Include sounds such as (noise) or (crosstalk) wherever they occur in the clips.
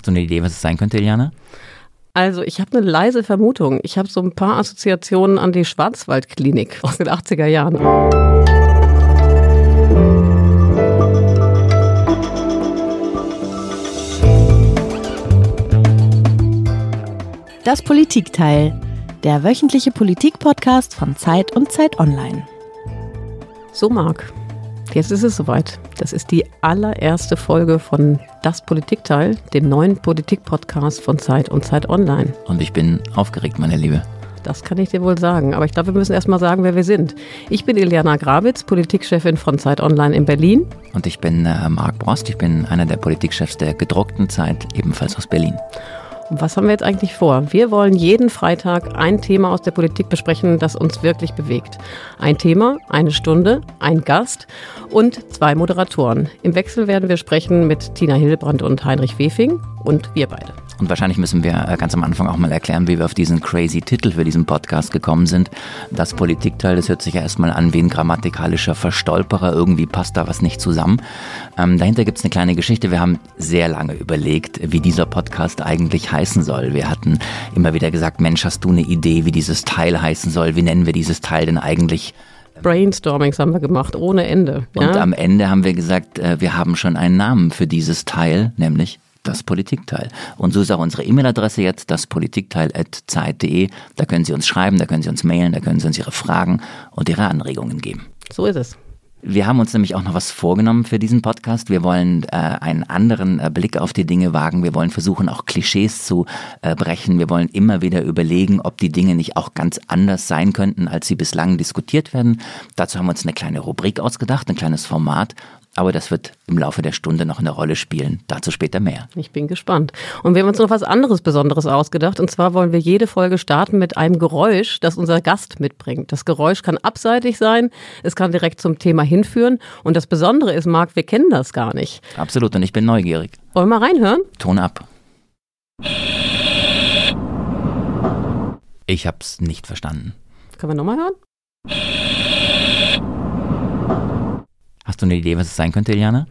Hast du eine Idee, was es sein könnte, Iliana? Also ich habe eine leise Vermutung. Ich habe so ein paar Assoziationen an die Schwarzwaldklinik aus den 80er Jahren. Das Politikteil, der wöchentliche Politikpodcast von Zeit und Zeit Online. So, Marc, jetzt ist es soweit. Das ist die allererste Folge von Das Politikteil, dem neuen Politikpodcast von Zeit und Zeit Online. Und ich bin aufgeregt, meine Liebe. Das kann ich dir wohl sagen. Aber ich glaube, wir müssen erst mal sagen, wer wir sind. Ich bin Iliana Grabitz, Politikchefin von Zeit Online in Berlin. Und ich bin äh, Marc Brost. Ich bin einer der Politikchefs der gedruckten Zeit, ebenfalls aus Berlin. Was haben wir jetzt eigentlich vor? Wir wollen jeden Freitag ein Thema aus der Politik besprechen, das uns wirklich bewegt. Ein Thema, eine Stunde, ein Gast und zwei Moderatoren. Im Wechsel werden wir sprechen mit Tina Hillebrand und Heinrich Wefing und wir beide. Und wahrscheinlich müssen wir äh, ganz am Anfang auch mal erklären, wie wir auf diesen crazy Titel für diesen Podcast gekommen sind. Das Politikteil, das hört sich ja erstmal an wie ein grammatikalischer Verstolperer. Irgendwie passt da was nicht zusammen. Ähm, dahinter gibt es eine kleine Geschichte. Wir haben sehr lange überlegt, wie dieser Podcast eigentlich heißen soll. Wir hatten immer wieder gesagt, Mensch, hast du eine Idee, wie dieses Teil heißen soll? Wie nennen wir dieses Teil denn eigentlich? Brainstormings haben wir gemacht, ohne Ende. Ja? Und am Ende haben wir gesagt, äh, wir haben schon einen Namen für dieses Teil, nämlich das Politikteil. Und so ist auch unsere E-Mail-Adresse jetzt, das Politikteil.zeit.de. Da können Sie uns schreiben, da können Sie uns mailen, da können Sie uns Ihre Fragen und Ihre Anregungen geben. So ist es. Wir haben uns nämlich auch noch was vorgenommen für diesen Podcast. Wir wollen äh, einen anderen äh, Blick auf die Dinge wagen. Wir wollen versuchen, auch Klischees zu äh, brechen. Wir wollen immer wieder überlegen, ob die Dinge nicht auch ganz anders sein könnten, als sie bislang diskutiert werden. Dazu haben wir uns eine kleine Rubrik ausgedacht, ein kleines Format. Aber das wird im Laufe der Stunde noch eine Rolle spielen. Dazu später mehr. Ich bin gespannt. Und wir haben uns noch was anderes Besonderes ausgedacht. Und zwar wollen wir jede Folge starten mit einem Geräusch, das unser Gast mitbringt. Das Geräusch kann abseitig sein, es kann direkt zum Thema hinführen. Und das Besondere ist, Marc, wir kennen das gar nicht. Absolut. Und ich bin neugierig. Wollen wir mal reinhören? Ton ab. Ich hab's nicht verstanden. Können wir nochmal hören? Hast du eine Idee, was es sein könnte, Iliana?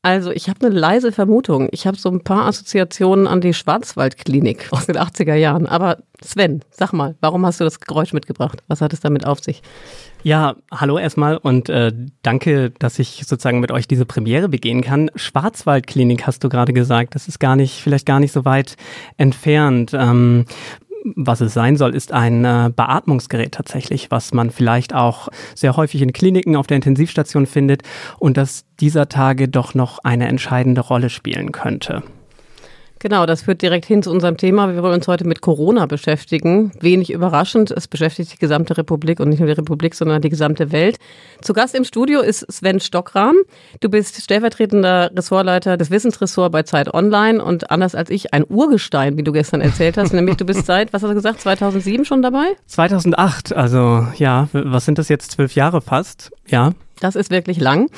Also ich habe eine leise Vermutung. Ich habe so ein paar Assoziationen an die Schwarzwaldklinik aus den 80er Jahren. Aber Sven, sag mal, warum hast du das Geräusch mitgebracht? Was hat es damit auf sich? Ja, hallo erstmal und äh, danke, dass ich sozusagen mit euch diese Premiere begehen kann. Schwarzwaldklinik hast du gerade gesagt. Das ist gar nicht, vielleicht gar nicht so weit entfernt. Ähm, was es sein soll, ist ein äh, Beatmungsgerät tatsächlich, was man vielleicht auch sehr häufig in Kliniken auf der Intensivstation findet und das dieser Tage doch noch eine entscheidende Rolle spielen könnte. Genau, das führt direkt hin zu unserem Thema. Wir wollen uns heute mit Corona beschäftigen. Wenig überraschend, es beschäftigt die gesamte Republik und nicht nur die Republik, sondern die gesamte Welt. Zu Gast im Studio ist Sven Stockram. Du bist stellvertretender Ressortleiter des Wissensressorts bei Zeit Online und anders als ich ein Urgestein, wie du gestern erzählt hast. Nämlich du bist (laughs) seit, was hast du gesagt, 2007 schon dabei? 2008, also ja, was sind das jetzt, zwölf Jahre fast? Ja. Das ist wirklich lang.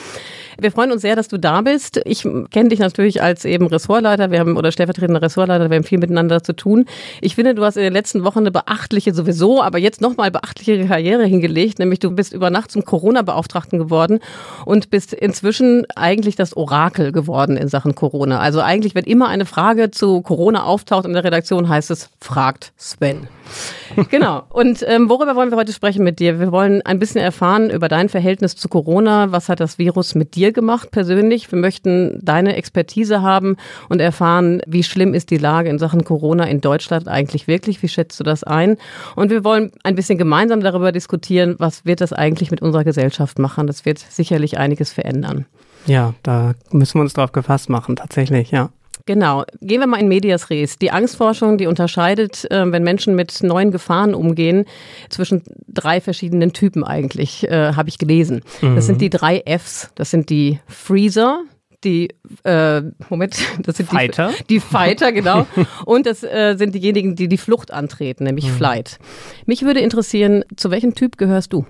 Wir freuen uns sehr, dass du da bist. Ich kenne dich natürlich als eben Ressortleiter. Wir haben oder stellvertretender Ressortleiter. Wir haben viel miteinander zu tun. Ich finde, du hast in den letzten Wochen eine beachtliche sowieso, aber jetzt nochmal beachtliche Karriere hingelegt. Nämlich du bist über Nacht zum Corona-Beauftragten geworden und bist inzwischen eigentlich das Orakel geworden in Sachen Corona. Also eigentlich, wenn immer eine Frage zu Corona auftaucht in der Redaktion, heißt es, fragt Sven. (laughs) genau. Und ähm, worüber wollen wir heute sprechen mit dir? Wir wollen ein bisschen erfahren über dein Verhältnis zu Corona. Was hat das Virus mit dir gemacht persönlich? Wir möchten deine Expertise haben und erfahren, wie schlimm ist die Lage in Sachen Corona in Deutschland eigentlich wirklich? Wie schätzt du das ein? Und wir wollen ein bisschen gemeinsam darüber diskutieren, was wird das eigentlich mit unserer Gesellschaft machen? Das wird sicherlich einiges verändern. Ja, da müssen wir uns drauf gefasst machen, tatsächlich, ja. Genau. Gehen wir mal in Medias Res. Die Angstforschung, die unterscheidet, äh, wenn Menschen mit neuen Gefahren umgehen, zwischen drei verschiedenen Typen eigentlich, äh, habe ich gelesen. Mhm. Das sind die drei Fs. Das sind die Freezer, die äh, Moment, (laughs) das sind Fighter. Die, die Fighter, genau. (laughs) Und das äh, sind diejenigen, die die Flucht antreten, nämlich mhm. Flight. Mich würde interessieren, zu welchem Typ gehörst du?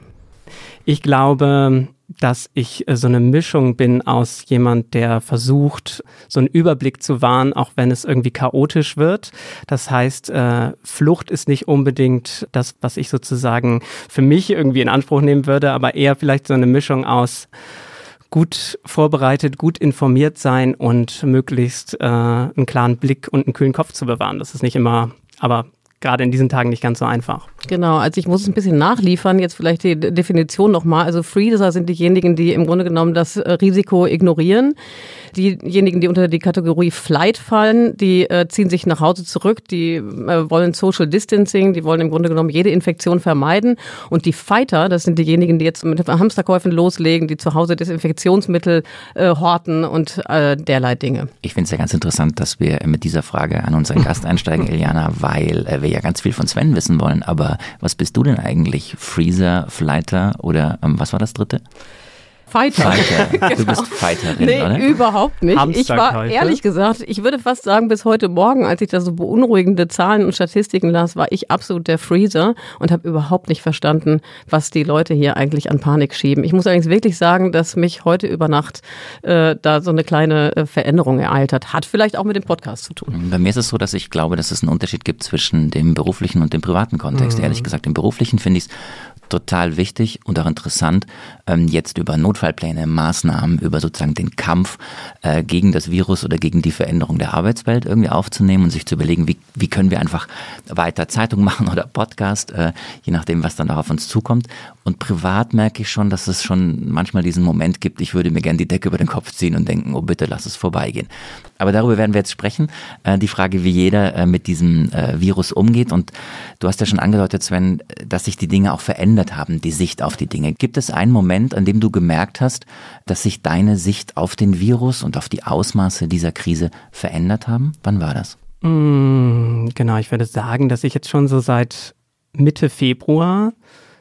Ich glaube, dass ich äh, so eine Mischung bin aus jemand, der versucht, so einen Überblick zu wahren, auch wenn es irgendwie chaotisch wird. Das heißt, äh, Flucht ist nicht unbedingt das, was ich sozusagen für mich irgendwie in Anspruch nehmen würde, aber eher vielleicht so eine Mischung aus gut vorbereitet, gut informiert sein und möglichst äh, einen klaren Blick und einen kühlen Kopf zu bewahren. Das ist nicht immer, aber gerade in diesen Tagen nicht ganz so einfach. Genau, also ich muss es ein bisschen nachliefern, jetzt vielleicht die Definition nochmal. Also Freezer sind diejenigen, die im Grunde genommen das äh, Risiko ignorieren. Diejenigen, die unter die Kategorie Flight fallen, die äh, ziehen sich nach Hause zurück, die äh, wollen Social Distancing, die wollen im Grunde genommen jede Infektion vermeiden. Und die Fighter, das sind diejenigen, die jetzt mit Hamsterkäufen loslegen, die zu Hause Desinfektionsmittel äh, horten und äh, derlei Dinge. Ich finde es ja ganz interessant, dass wir mit dieser Frage an unseren Gast einsteigen, (laughs) Eliana, weil äh, wir ja ganz viel von Sven wissen wollen. Aber was bist du denn eigentlich? Freezer, Flighter oder ähm, was war das dritte? Fighter. Fighter. (laughs) Du bist Fighterin, nee, oder? überhaupt nicht. Ich war ehrlich gesagt, ich würde fast sagen, bis heute Morgen, als ich da so beunruhigende Zahlen und Statistiken las, war ich absolut der Freezer und habe überhaupt nicht verstanden, was die Leute hier eigentlich an Panik schieben. Ich muss allerdings wirklich sagen, dass mich heute über Nacht äh, da so eine kleine äh, Veränderung ereilt hat. Hat vielleicht auch mit dem Podcast zu tun. Bei mir ist es so, dass ich glaube, dass es einen Unterschied gibt zwischen dem beruflichen und dem privaten Kontext. Ehrlich gesagt, im beruflichen finde ich es total wichtig und auch interessant, ähm, jetzt über Notfallpläne, Maßnahmen, über sozusagen den Kampf äh, gegen das Virus oder gegen die Veränderung der Arbeitswelt irgendwie aufzunehmen und sich zu überlegen, wie, wie können wir einfach weiter Zeitung (laughs) machen oder Podcast, äh, je nachdem, was dann auch auf uns zukommt. Und privat merke ich schon, dass es schon manchmal diesen Moment gibt, ich würde mir gerne die Decke über den Kopf ziehen und denken, oh bitte lass es vorbeigehen. Aber darüber werden wir jetzt sprechen. Äh, die Frage, wie jeder äh, mit diesem äh, Virus umgeht. Und du hast ja schon angedeutet, Sven, dass sich die Dinge auch verändert haben, die Sicht auf die Dinge. Gibt es einen Moment, an dem du gemerkt hast, dass sich deine Sicht auf den Virus und auf die Ausmaße dieser Krise verändert haben? Wann war das? Mm, genau, ich würde sagen, dass ich jetzt schon so seit Mitte Februar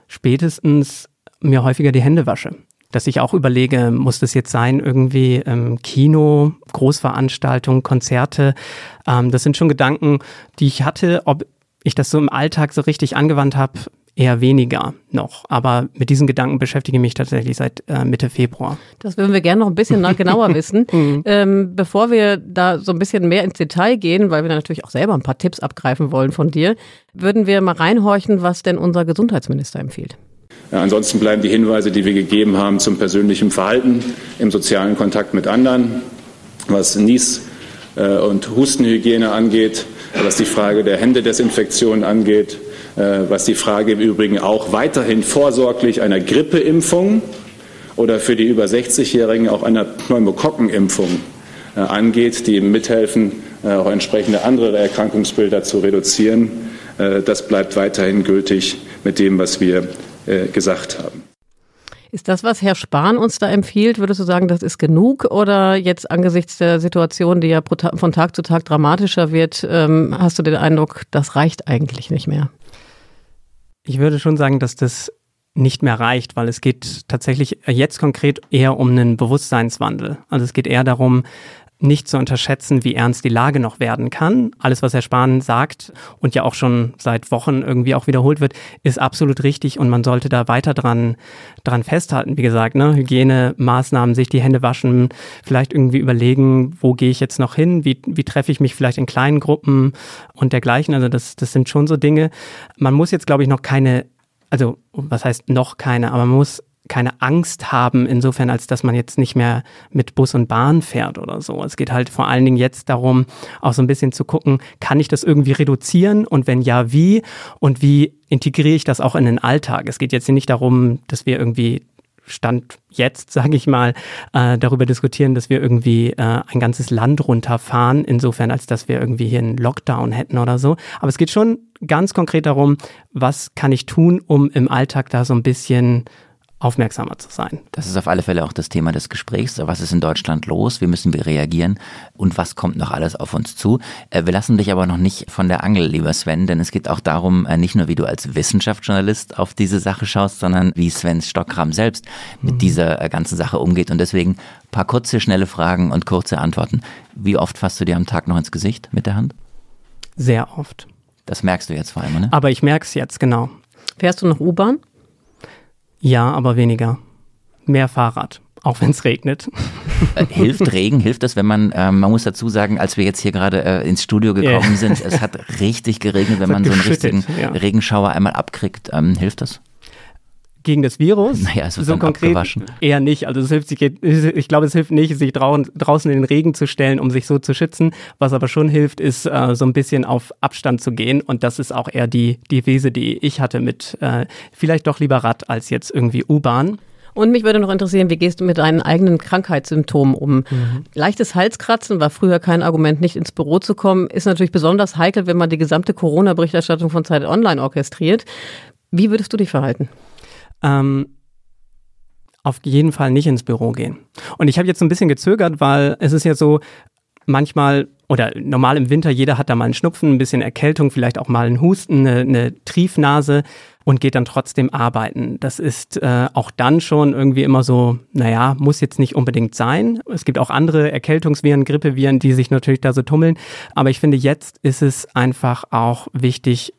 spätestens mir häufiger die Hände wasche. Dass ich auch überlege, muss das jetzt sein, irgendwie ähm, Kino, Großveranstaltungen, Konzerte. Ähm, das sind schon Gedanken, die ich hatte, ob ich das so im Alltag so richtig angewandt habe, eher weniger noch. Aber mit diesen Gedanken beschäftige ich mich tatsächlich seit äh, Mitte Februar. Das würden wir gerne noch ein bisschen na- (laughs) genauer wissen. (laughs) ähm, bevor wir da so ein bisschen mehr ins Detail gehen, weil wir da natürlich auch selber ein paar Tipps abgreifen wollen von dir, würden wir mal reinhorchen, was denn unser Gesundheitsminister empfiehlt. Ja, ansonsten bleiben die Hinweise, die wir gegeben haben zum persönlichen Verhalten im sozialen Kontakt mit anderen, was Nies- äh, und Hustenhygiene angeht, was die Frage der Händedesinfektion angeht, was die Frage im Übrigen auch weiterhin vorsorglich einer Grippeimpfung oder für die über 60-Jährigen auch einer Pneumokokkenimpfung äh, angeht, die mithelfen, äh, auch entsprechende andere Erkrankungsbilder zu reduzieren. Äh, Das bleibt weiterhin gültig mit dem, was wir äh, gesagt haben. Ist das, was Herr Spahn uns da empfiehlt, würdest du sagen, das ist genug? Oder jetzt angesichts der Situation, die ja von Tag zu Tag dramatischer wird, ähm, hast du den Eindruck, das reicht eigentlich nicht mehr? Ich würde schon sagen, dass das nicht mehr reicht, weil es geht tatsächlich jetzt konkret eher um einen Bewusstseinswandel. Also es geht eher darum, nicht zu unterschätzen, wie ernst die Lage noch werden kann. Alles, was Herr Spahn sagt und ja auch schon seit Wochen irgendwie auch wiederholt wird, ist absolut richtig und man sollte da weiter dran, dran festhalten. Wie gesagt, ne? Hygienemaßnahmen, sich die Hände waschen, vielleicht irgendwie überlegen, wo gehe ich jetzt noch hin, wie, wie treffe ich mich vielleicht in kleinen Gruppen und dergleichen. Also das, das sind schon so Dinge. Man muss jetzt, glaube ich, noch keine, also was heißt noch keine, aber man muss keine Angst haben, insofern, als dass man jetzt nicht mehr mit Bus und Bahn fährt oder so. Es geht halt vor allen Dingen jetzt darum, auch so ein bisschen zu gucken, kann ich das irgendwie reduzieren und wenn ja, wie und wie integriere ich das auch in den Alltag. Es geht jetzt nicht darum, dass wir irgendwie Stand jetzt, (laughs) sage ich mal, äh, darüber diskutieren, dass wir irgendwie äh, ein ganzes Land runterfahren, insofern als dass wir irgendwie hier einen Lockdown hätten oder so. Aber es geht schon ganz konkret darum, was kann ich tun, um im Alltag da so ein bisschen aufmerksamer zu sein. Das ist auf alle Fälle auch das Thema des Gesprächs. Was ist in Deutschland los? Wie müssen wir reagieren? Und was kommt noch alles auf uns zu? Äh, Wir lassen dich aber noch nicht von der Angel, lieber Sven, denn es geht auch darum, äh, nicht nur wie du als Wissenschaftsjournalist auf diese Sache schaust, sondern wie Sven Stockkram selbst mit dieser äh, ganzen Sache umgeht. Und deswegen ein paar kurze, schnelle Fragen und kurze Antworten. Wie oft fasst du dir am Tag noch ins Gesicht mit der Hand? Sehr oft. Das merkst du jetzt vor allem, ne? Aber ich merke es jetzt, genau. Fährst du noch U-Bahn? Ja, aber weniger. Mehr Fahrrad, auch wenn es regnet. Äh, hilft Regen, hilft das, wenn man, ähm, man muss dazu sagen, als wir jetzt hier gerade äh, ins Studio gekommen Ja. sind, es hat richtig geregnet, wenn man so einen richtigen ja. Regenschauer einmal abkriegt, ähm, hilft das? Gegen das Virus. Naja, es wird so dann konkret abgewaschen. eher nicht. Also es hilft sich, (laughs) ich glaube, es hilft nicht, sich draußen, in den Regen zu stellen, um sich so zu schützen. Was aber schon hilft, ist äh, so ein bisschen auf Abstand zu gehen. Und das ist auch eher die die Devise, die ich hatte mit äh, vielleicht doch lieber Rad als jetzt irgendwie U-Bahn. Und mich würde noch interessieren, wie gehst du mit deinen eigenen Krankheitssymptomen um? Mhm. Leichtes Halskratzen war früher kein Argument, nicht ins Büro zu kommen, ist natürlich besonders heikel, wenn man die gesamte Corona-Berichterstattung von Zeit Online orchestriert. Wie würdest du dich verhalten? Ähm, auf jeden Fall nicht ins Büro gehen. Und ich habe jetzt ein bisschen gezögert, weil es ist ja so, manchmal oder normal im Winter, jeder hat da mal einen Schnupfen, ein bisschen Erkältung, vielleicht auch mal einen Husten, eine, eine Triefnase und geht dann trotzdem arbeiten. Das ist äh, auch dann schon irgendwie immer so, naja, muss jetzt nicht unbedingt sein. Es gibt auch andere Erkältungsviren, Grippeviren, die sich natürlich da so tummeln. Aber ich finde, jetzt ist es einfach auch wichtig,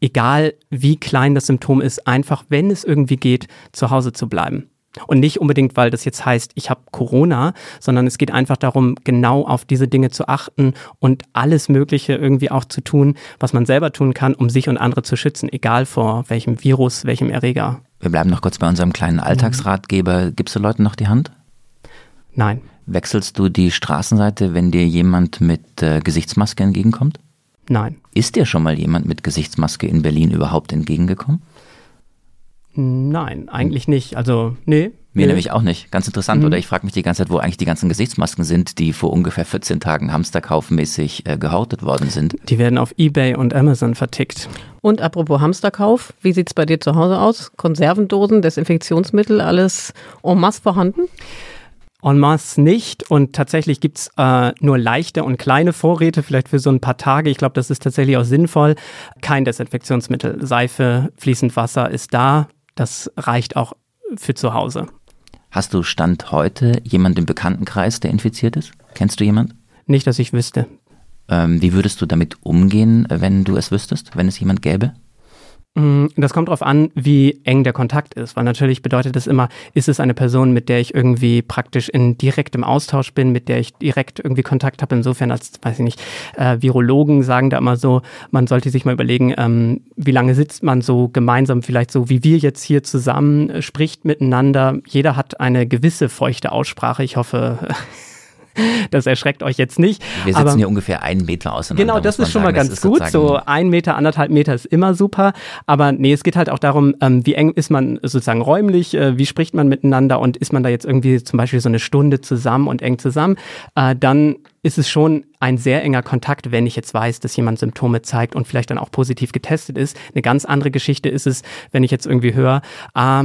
egal wie klein das Symptom ist, einfach, wenn es irgendwie geht, zu Hause zu bleiben. Und nicht unbedingt, weil das jetzt heißt, ich habe Corona, sondern es geht einfach darum, genau auf diese Dinge zu achten und alles Mögliche irgendwie auch zu tun, was man selber tun kann, um sich und andere zu schützen, egal vor welchem Virus, welchem Erreger. Wir bleiben noch kurz bei unserem kleinen Alltagsratgeber. Gibst du Leuten noch die Hand? Nein. Wechselst du die Straßenseite, wenn dir jemand mit äh, Gesichtsmaske entgegenkommt? Nein. Ist dir schon mal jemand mit Gesichtsmaske in Berlin überhaupt entgegengekommen? Nein, eigentlich nicht. Also, nee. Mir nee. nämlich auch nicht. Ganz interessant. Mhm. Oder ich frage mich die ganze Zeit, wo eigentlich die ganzen Gesichtsmasken sind, die vor ungefähr 14 Tagen hamsterkaufmäßig äh, gehortet worden sind. Die werden auf Ebay und Amazon vertickt. Und apropos Hamsterkauf, wie sieht es bei dir zu Hause aus? Konservendosen, Desinfektionsmittel, alles en masse vorhanden? En masse nicht und tatsächlich gibt's äh, nur leichte und kleine Vorräte, vielleicht für so ein paar Tage. Ich glaube, das ist tatsächlich auch sinnvoll. Kein Desinfektionsmittel. Seife, fließend Wasser ist da. Das reicht auch für zu Hause. Hast du Stand heute jemanden im Bekanntenkreis, der infiziert ist? Kennst du jemanden? Nicht, dass ich wüsste. Ähm, wie würdest du damit umgehen, wenn du es wüsstest, wenn es jemand gäbe? Mm, das kommt darauf an, wie eng der Kontakt ist, weil natürlich bedeutet es immer, ist es eine Person, mit der ich irgendwie praktisch in direktem Austausch bin, mit der ich direkt irgendwie Kontakt habe. Insofern als, weiß ich nicht, äh, Virologen sagen da immer so, man sollte sich mal überlegen, ähm, wie lange sitzt man so gemeinsam, vielleicht so wie wir jetzt hier zusammen, äh, spricht miteinander. Jeder hat eine gewisse feuchte Aussprache. Ich hoffe, (laughs) (laughs) das erschreckt euch jetzt nicht. Wir sitzen Aber, hier ungefähr einen Meter auseinander. Genau, das ist schon sagen. mal ganz gut. So ein Meter, anderthalb Meter ist immer super. Aber nee, es geht halt auch darum, ähm, wie eng ist man sozusagen räumlich, äh, wie spricht man miteinander und ist man da jetzt irgendwie zum Beispiel so eine Stunde zusammen und eng zusammen, äh, dann ist es schon ein sehr enger Kontakt, wenn ich jetzt weiß, dass jemand Symptome zeigt und vielleicht dann auch positiv getestet ist. Eine ganz andere Geschichte ist es, wenn ich jetzt irgendwie höre, äh,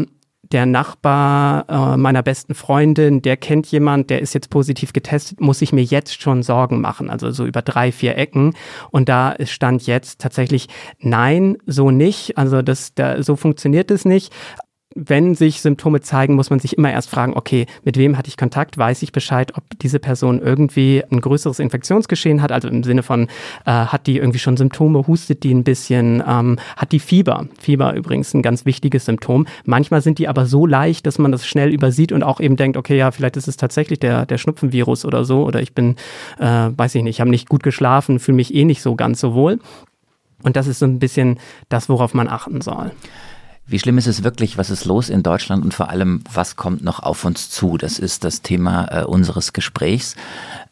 der Nachbar äh, meiner besten Freundin, der kennt jemand, der ist jetzt positiv getestet, muss ich mir jetzt schon Sorgen machen, also so über drei, vier Ecken. Und da stand jetzt tatsächlich, nein, so nicht. Also das, da, so funktioniert es nicht wenn sich Symptome zeigen, muss man sich immer erst fragen, okay, mit wem hatte ich Kontakt? Weiß ich Bescheid, ob diese Person irgendwie ein größeres Infektionsgeschehen hat? Also im Sinne von, äh, hat die irgendwie schon Symptome, hustet die ein bisschen, ähm, hat die Fieber? Fieber übrigens ein ganz wichtiges Symptom. Manchmal sind die aber so leicht, dass man das schnell übersieht und auch eben denkt, okay, ja, vielleicht ist es tatsächlich der, der Schnupfenvirus oder so. Oder ich bin, äh, weiß ich nicht, ich habe nicht gut geschlafen, fühle mich eh nicht so ganz so wohl. Und das ist so ein bisschen das, worauf man achten soll. Wie schlimm ist es wirklich? Was ist los in Deutschland und vor allem, was kommt noch auf uns zu? Das ist das Thema äh, unseres Gesprächs.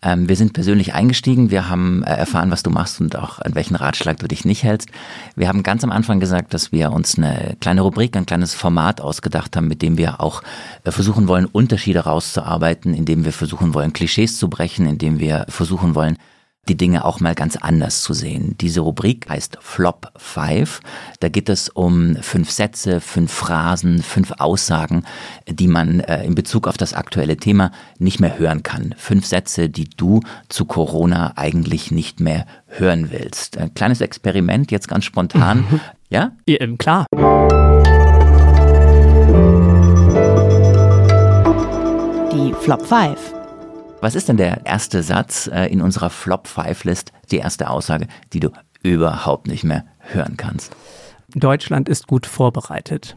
Ähm, wir sind persönlich eingestiegen. Wir haben äh, erfahren, was du machst und auch an welchen Ratschlag du dich nicht hältst. Wir haben ganz am Anfang gesagt, dass wir uns eine kleine Rubrik, ein kleines Format ausgedacht haben, mit dem wir auch äh, versuchen wollen, Unterschiede rauszuarbeiten, indem wir versuchen wollen, Klischees zu brechen, indem wir versuchen wollen, die Dinge auch mal ganz anders zu sehen. Diese Rubrik heißt Flop 5. Da geht es um fünf Sätze, fünf Phrasen, fünf Aussagen, die man äh, in Bezug auf das aktuelle Thema nicht mehr hören kann. Fünf Sätze, die du zu Corona eigentlich nicht mehr hören willst. Ein kleines Experiment, jetzt ganz spontan. ja? ja? Ähm, klar. Die Flop 5. Was ist denn der erste Satz äh, in unserer Flop 5 List, die erste Aussage, die du überhaupt nicht mehr hören kannst? Deutschland ist gut vorbereitet.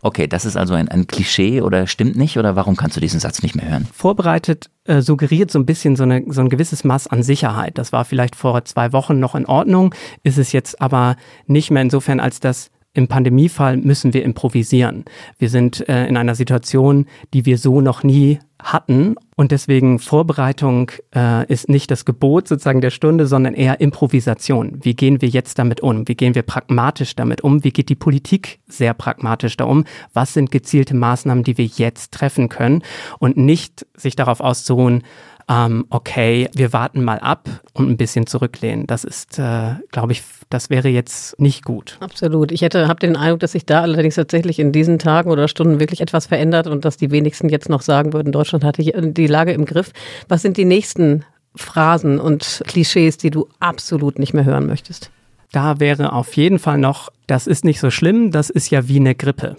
Okay, das ist also ein, ein, Klischee oder stimmt nicht oder warum kannst du diesen Satz nicht mehr hören? Vorbereitet äh, suggeriert so ein bisschen so, eine, so ein gewisses Maß an Sicherheit. Das war vielleicht vor zwei Wochen noch in Ordnung, ist es jetzt aber nicht mehr insofern, als dass im Pandemiefall müssen wir improvisieren. Wir sind äh, in einer Situation, die wir so noch nie hatten. Und deswegen Vorbereitung äh, ist nicht das Gebot sozusagen der Stunde, sondern eher Improvisation. Wie gehen wir jetzt damit um? Wie gehen wir pragmatisch damit um? Wie geht die Politik sehr pragmatisch da um? Was sind gezielte Maßnahmen, die wir jetzt treffen können? Und nicht sich darauf auszuruhen, ähm, okay, wir warten mal ab und ein bisschen zurücklehnen. Das ist, äh, glaube ich, das wäre jetzt nicht gut. Absolut. Ich hätte, habe den Eindruck, dass sich da allerdings tatsächlich in diesen Tagen oder Stunden wirklich etwas verändert und dass die wenigsten jetzt noch sagen würden, Deutschland hatte die Lage im Griff. Was sind die nächsten Phrasen und Klischees, die du absolut nicht mehr hören möchtest? Da wäre auf jeden Fall noch, das ist nicht so schlimm, das ist ja wie eine Grippe.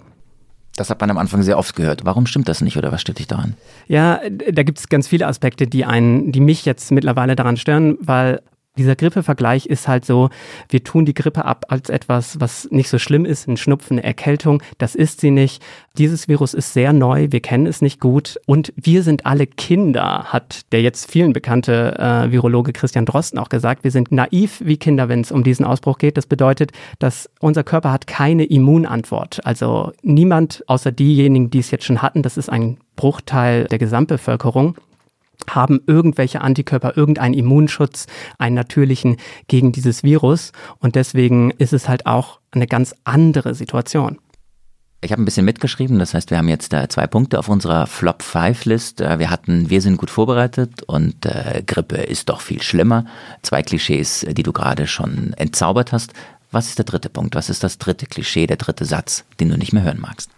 Das hat man am Anfang sehr oft gehört. Warum stimmt das nicht oder was stört dich daran? Ja, da gibt es ganz viele Aspekte, die einen, die mich jetzt mittlerweile daran stören, weil dieser Grippevergleich ist halt so, wir tun die Grippe ab als etwas, was nicht so schlimm ist, ein Schnupfen, eine Erkältung. Das ist sie nicht. Dieses Virus ist sehr neu, wir kennen es nicht gut und wir sind alle Kinder, hat der jetzt vielen bekannte äh, Virologe Christian Drosten auch gesagt. Wir sind naiv wie Kinder, wenn es um diesen Ausbruch geht. Das bedeutet, dass unser Körper hat keine Immunantwort. Also niemand außer diejenigen, die es jetzt schon hatten, das ist ein Bruchteil der Gesamtbevölkerung, haben irgendwelche Antikörper, irgendeinen Immunschutz, einen natürlichen gegen dieses Virus. Und deswegen ist es halt auch eine ganz andere Situation. Ich habe ein bisschen mitgeschrieben, das heißt, wir haben jetzt äh, zwei Punkte auf unserer Flop 5 List. Äh, wir hatten, wir sind gut vorbereitet und äh, Grippe ist doch viel schlimmer. Zwei Klischees, die du gerade schon entzaubert hast. Was ist der dritte Punkt? Was ist das dritte Klischee, der dritte Satz, den du nicht mehr hören magst?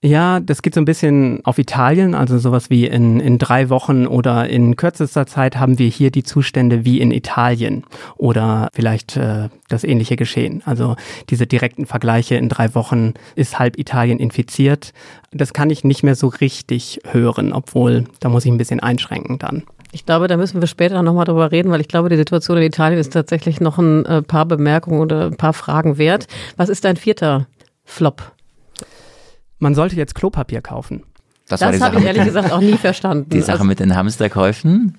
Ja, das geht so ein bisschen auf Italien, also sowas wie in, in drei Wochen oder in kürzester Zeit haben wir hier die Zustände wie in Italien oder vielleicht äh, das ähnliche Geschehen. Also diese direkten Vergleiche in drei Wochen ist halb Italien infiziert. Das kann ich nicht mehr so richtig hören, obwohl da muss ich ein bisschen einschränken dann. Ich glaube, da müssen wir später nochmal drüber reden, weil ich glaube, die Situation in Italien ist tatsächlich noch ein äh, paar Bemerkungen oder ein paar Fragen wert. Was ist dein vierter Flop? Man sollte jetzt Klopapier kaufen. Das, das habe ich ehrlich gesagt auch nie verstanden. (laughs) Die Sache also, mit den Hamsterkäufen?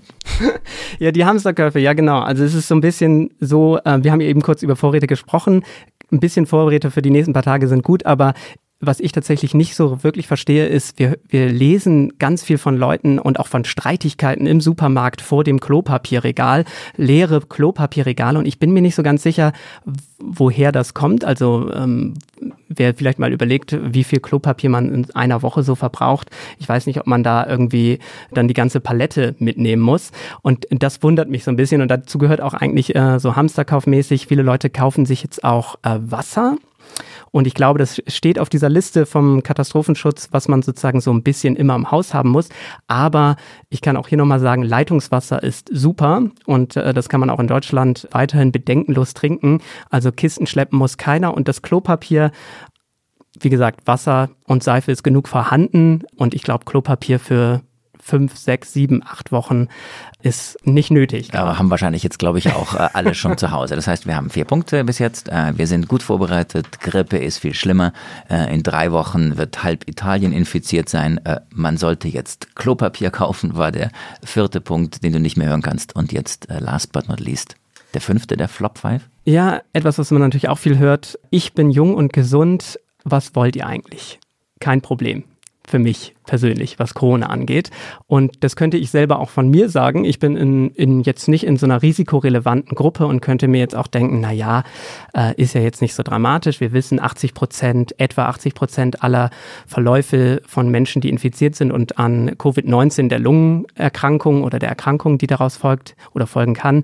(laughs) ja, die Hamsterkäufe, ja genau. Also es ist so ein bisschen so, äh, wir haben ja eben kurz über Vorräte gesprochen. Ein bisschen Vorräte für die nächsten paar Tage sind gut, aber was ich tatsächlich nicht so wirklich verstehe, ist, wir, wir lesen ganz viel von Leuten und auch von Streitigkeiten im Supermarkt vor dem Klopapierregal, leere Klopapierregale und ich bin mir nicht so ganz sicher, woher das kommt. Also ähm, wer vielleicht mal überlegt, wie viel Klopapier man in einer Woche so verbraucht. Ich weiß nicht, ob man da irgendwie dann die ganze Palette mitnehmen muss. Und das wundert mich so ein bisschen. Und dazu gehört auch eigentlich äh, so Hamsterkaufmäßig. Viele Leute kaufen sich jetzt auch äh, Wasser und ich glaube, das steht auf dieser Liste vom Katastrophenschutz, was man sozusagen so ein bisschen immer im Haus haben muss. Aber ich kann auch hier nochmal sagen, Leitungswasser ist super und äh, das kann man auch in Deutschland weiterhin bedenkenlos trinken. Also Kisten schleppen muss keiner und das Klopapier wie gesagt, Wasser und Seife ist genug vorhanden und ich glaube, Klopapier für fünf, sechs, sieben, acht Wochen ist nicht nötig. Aber haben wahrscheinlich jetzt, glaube ich, auch äh, alle schon zu Hause. Das heißt, wir haben vier Punkte bis jetzt. Äh, wir sind gut vorbereitet. Grippe ist viel schlimmer. Äh, in drei Wochen wird halb Italien infiziert sein. Äh, man sollte jetzt Klopapier kaufen, war der vierte Punkt, den du nicht mehr hören kannst. Und jetzt, äh, last but not least, der fünfte, der Flop 5. Ja, etwas, was man natürlich auch viel hört. Ich bin jung und gesund. Was wollt ihr eigentlich? Kein Problem für mich persönlich, was Corona angeht. Und das könnte ich selber auch von mir sagen. Ich bin in, in jetzt nicht in so einer risikorelevanten Gruppe und könnte mir jetzt auch denken, na ja, äh, ist ja jetzt nicht so dramatisch. Wir wissen, 80 Prozent, etwa 80 Prozent aller Verläufe von Menschen, die infiziert sind und an Covid-19, der Lungenerkrankung oder der Erkrankung, die daraus folgt oder folgen kann,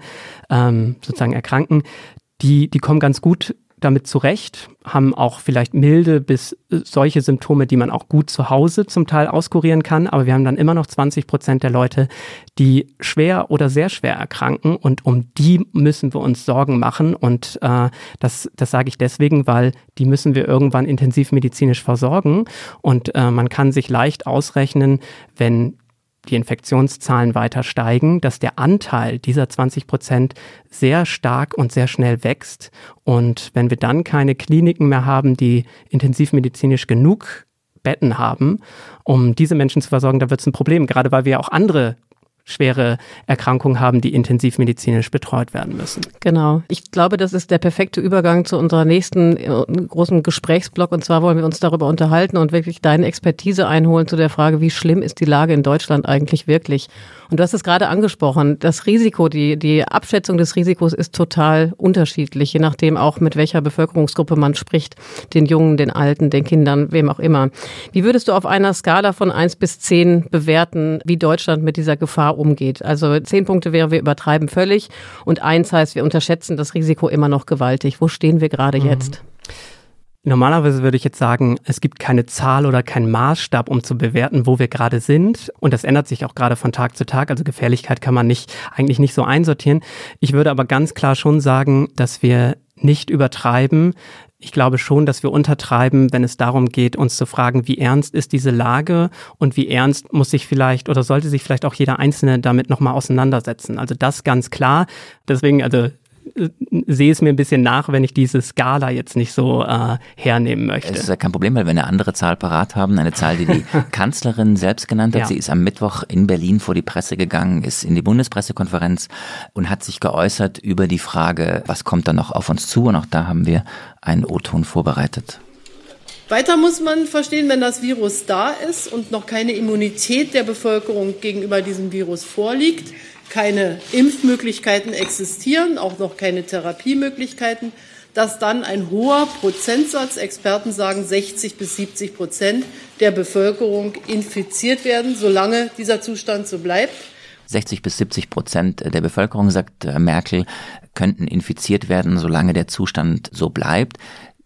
ähm, sozusagen erkranken, die, die kommen ganz gut damit zurecht, haben auch vielleicht milde bis äh, solche Symptome, die man auch gut zu Hause zum Teil auskurieren kann. Aber wir haben dann immer noch 20 Prozent der Leute, die schwer oder sehr schwer erkranken. Und um die müssen wir uns Sorgen machen. Und äh, das, das sage ich deswegen, weil die müssen wir irgendwann intensivmedizinisch versorgen. Und äh, man kann sich leicht ausrechnen, wenn die Infektionszahlen weiter steigen, dass der Anteil dieser 20 Prozent sehr stark und sehr schnell wächst. Und wenn wir dann keine Kliniken mehr haben, die intensivmedizinisch genug Betten haben, um diese Menschen zu versorgen, da wird es ein Problem, gerade weil wir auch andere schwere Erkrankungen haben, die intensivmedizinisch betreut werden müssen. Genau. Ich glaube, das ist der perfekte Übergang zu unserer nächsten äh, großen Gesprächsblock. Und zwar wollen wir uns darüber unterhalten und wirklich deine Expertise einholen zu der Frage, wie schlimm ist die Lage in Deutschland eigentlich wirklich? Und du hast es gerade angesprochen, das Risiko, die, die Abschätzung des Risikos ist total unterschiedlich, je nachdem auch mit welcher Bevölkerungsgruppe man spricht, den Jungen, den Alten, den Kindern, wem auch immer. Wie würdest du auf einer Skala von eins bis zehn bewerten, wie Deutschland mit dieser Gefahr umgeht? Also zehn Punkte wäre, wir übertreiben völlig und eins heißt, wir unterschätzen das Risiko immer noch gewaltig. Wo stehen wir gerade mhm. jetzt? Normalerweise würde ich jetzt sagen, es gibt keine Zahl oder keinen Maßstab, um zu bewerten, wo wir gerade sind. Und das ändert sich auch gerade von Tag zu Tag. Also Gefährlichkeit kann man nicht, eigentlich nicht so einsortieren. Ich würde aber ganz klar schon sagen, dass wir nicht übertreiben. Ich glaube schon, dass wir untertreiben, wenn es darum geht, uns zu fragen, wie ernst ist diese Lage und wie ernst muss sich vielleicht oder sollte sich vielleicht auch jeder Einzelne damit nochmal auseinandersetzen. Also das ganz klar. Deswegen, also sehe es mir ein bisschen nach, wenn ich diese Skala jetzt nicht so äh, hernehmen möchte. Es ist ja kein Problem, weil wir eine andere Zahl parat haben, eine Zahl, die die (laughs) Kanzlerin selbst genannt hat. Ja. Sie ist am Mittwoch in Berlin vor die Presse gegangen, ist in die Bundespressekonferenz und hat sich geäußert über die Frage, was kommt da noch auf uns zu? Und auch da haben wir einen O-Ton vorbereitet. Weiter muss man verstehen, wenn das Virus da ist und noch keine Immunität der Bevölkerung gegenüber diesem Virus vorliegt, keine Impfmöglichkeiten existieren, auch noch keine Therapiemöglichkeiten, dass dann ein hoher Prozentsatz, Experten sagen 60 bis 70 Prozent der Bevölkerung infiziert werden, solange dieser Zustand so bleibt. 60 bis 70 Prozent der Bevölkerung, sagt äh, Merkel, könnten infiziert werden, solange der Zustand so bleibt.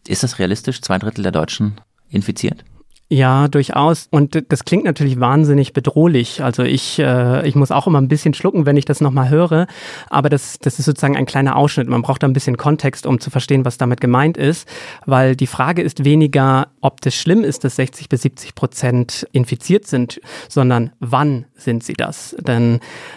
Ist das realistisch? Zwei Drittel der Deutschen infiziert? Ja, durchaus. Und das klingt natürlich wahnsinnig bedrohlich. Also ich, äh, ich muss auch immer ein bisschen schlucken, wenn ich das nochmal höre. Aber das, das ist sozusagen ein kleiner Ausschnitt. Man braucht da ein bisschen Kontext, um zu verstehen, was damit gemeint ist. Weil die Frage ist weniger, ob das schlimm ist, dass 60 bis 70 Prozent infiziert sind, sondern wann sind sie das? Denn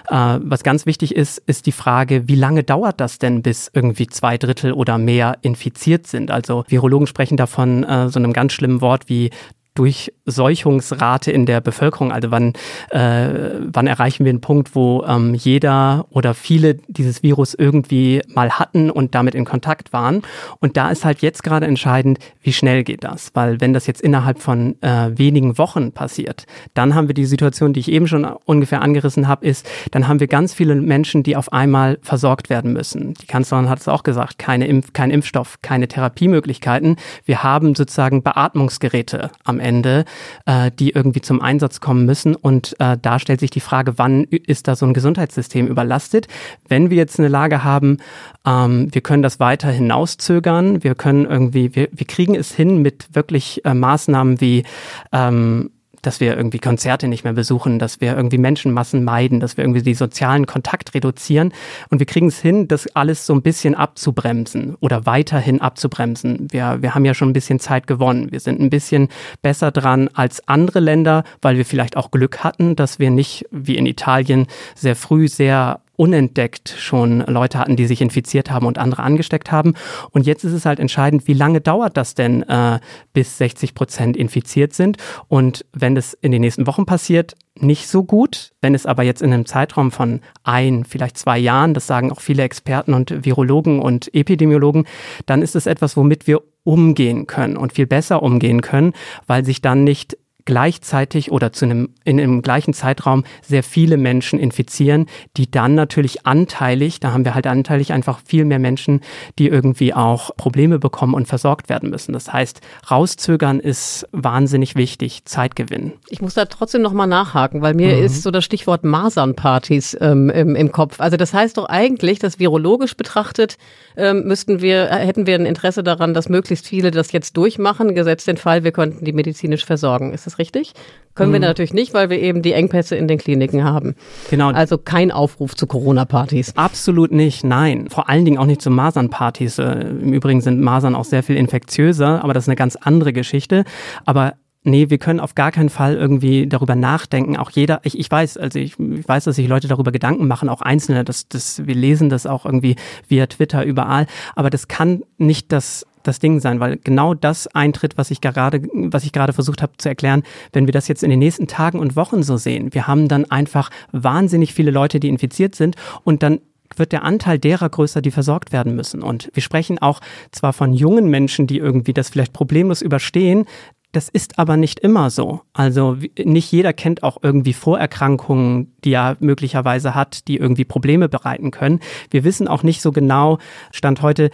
äh, was ganz wichtig ist, ist die Frage, wie lange dauert das denn, bis irgendwie zwei Drittel oder mehr infiziert sind? Also Virologen sprechen davon äh, so einem ganz schlimmen Wort wie Durchseuchungsrate in der Bevölkerung? Also wann, äh, wann erreichen wir einen Punkt, wo ähm, jeder oder viele dieses Virus irgendwie mal hatten und damit in Kontakt waren? Und da ist halt jetzt gerade entscheidend, wie schnell geht das? Weil wenn das jetzt innerhalb von äh, wenigen Wochen passiert, dann haben wir die Situation, die ich eben schon ungefähr angerissen habe, ist, dann haben wir ganz viele Menschen, die auf einmal versorgt werden müssen. Die Kanzlerin hat es auch gesagt, keine Impf kein Impfstoff, keine Therapiemöglichkeiten. Wir haben sozusagen Beatmungsgeräte am Ende, äh, die irgendwie zum Einsatz kommen müssen. Und äh, da stellt sich die Frage, wann ist da so ein Gesundheitssystem überlastet? Wenn wir jetzt eine Lage haben, ähm, wir können das weiter hinauszögern, wir können irgendwie, wir, wir kriegen es hin mit wirklich äh, Maßnahmen wie ähm, dass wir irgendwie Konzerte nicht mehr besuchen, dass wir irgendwie Menschenmassen meiden, dass wir irgendwie die sozialen Kontakt reduzieren. Und wir kriegen es hin, das alles so ein bisschen abzubremsen oder weiterhin abzubremsen. Wir, wir haben ja schon ein bisschen Zeit gewonnen. Wir sind ein bisschen besser dran als andere Länder, weil wir vielleicht auch Glück hatten, dass wir nicht wie in Italien sehr früh sehr unentdeckt schon Leute hatten, die sich infiziert haben und andere angesteckt haben. Und jetzt ist es halt entscheidend, wie lange dauert das denn, äh, bis 60 Prozent infiziert sind. Und wenn das in den nächsten Wochen passiert, nicht so gut. Wenn es aber jetzt in einem Zeitraum von ein, vielleicht zwei Jahren, das sagen auch viele Experten und Virologen und Epidemiologen, dann ist es etwas, womit wir umgehen können und viel besser umgehen können, weil sich dann nicht gleichzeitig oder zu einem, in einem gleichen Zeitraum sehr viele Menschen infizieren, die dann natürlich anteilig, da haben wir halt anteilig einfach viel mehr Menschen, die irgendwie auch Probleme bekommen und versorgt werden müssen. Das heißt, rauszögern ist wahnsinnig wichtig, Zeit gewinnen. Ich muss da trotzdem nochmal nachhaken, weil mir mhm. ist so das Stichwort Masernpartys ähm, im, im Kopf. Also das heißt doch eigentlich, dass virologisch betrachtet ähm, müssten wir, äh, hätten wir ein Interesse daran, dass möglichst viele das jetzt durchmachen, gesetzt den Fall, wir könnten die medizinisch versorgen. Ist das richtig? Können mhm. wir natürlich nicht, weil wir eben die Engpässe in den Kliniken haben. Genau. Also kein Aufruf zu Corona-Partys. Absolut nicht, nein. Vor allen Dingen auch nicht zu Masernpartys. Äh, Im Übrigen sind Masern auch sehr viel infektiöser, aber das ist eine ganz andere Geschichte. Aber Nee, wir können auf gar keinen Fall irgendwie darüber nachdenken. Auch jeder, ich, ich weiß, also ich, ich weiß, dass sich Leute darüber Gedanken machen, auch Einzelne, das, das, wir lesen das auch irgendwie via Twitter überall, aber das kann nicht das das Ding sein, weil genau das eintritt, was ich gerade, was ich gerade versucht habe zu erklären, wenn wir das jetzt in den nächsten Tagen und Wochen so sehen. Wir haben dann einfach wahnsinnig viele Leute, die infiziert sind und dann wird der Anteil derer größer, die versorgt werden müssen. Und wir sprechen auch zwar von jungen Menschen, die irgendwie das vielleicht problemlos überstehen, das ist aber nicht immer so. Also nicht jeder kennt auch irgendwie Vorerkrankungen, die er möglicherweise hat, die irgendwie Probleme bereiten können. Wir wissen auch nicht so genau, Stand heute,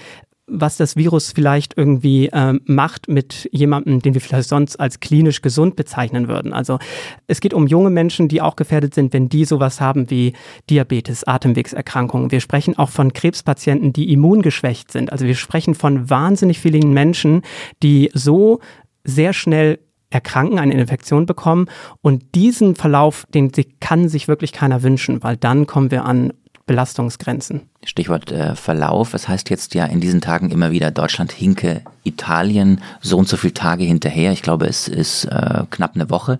was das Virus vielleicht irgendwie ähm, macht mit jemandem, den wir vielleicht sonst als klinisch gesund bezeichnen würden. Also es geht um junge Menschen, die auch gefährdet sind, wenn die sowas haben wie Diabetes, Atemwegserkrankungen. Wir sprechen auch von Krebspatienten, die immungeschwächt sind. Also wir sprechen von wahnsinnig vielen Menschen, die so sehr schnell erkranken, eine Infektion bekommen. Und diesen Verlauf, den kann sich wirklich keiner wünschen, weil dann kommen wir an Belastungsgrenzen. Stichwort äh, Verlauf. Es heißt jetzt ja in diesen Tagen immer wieder Deutschland hinke Italien so und so viele Tage hinterher. Ich glaube, es ist äh, knapp eine Woche.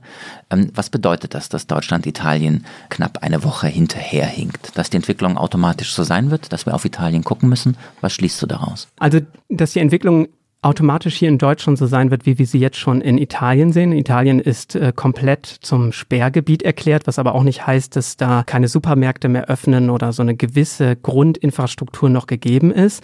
Ähm, was bedeutet das, dass Deutschland Italien knapp eine Woche hinterher hinkt? Dass die Entwicklung automatisch so sein wird, dass wir auf Italien gucken müssen? Was schließt du daraus? Also, dass die Entwicklung automatisch hier in Deutschland so sein wird, wie wir sie jetzt schon in Italien sehen. Italien ist äh, komplett zum Sperrgebiet erklärt, was aber auch nicht heißt, dass da keine Supermärkte mehr öffnen oder so eine gewisse Grundinfrastruktur noch gegeben ist.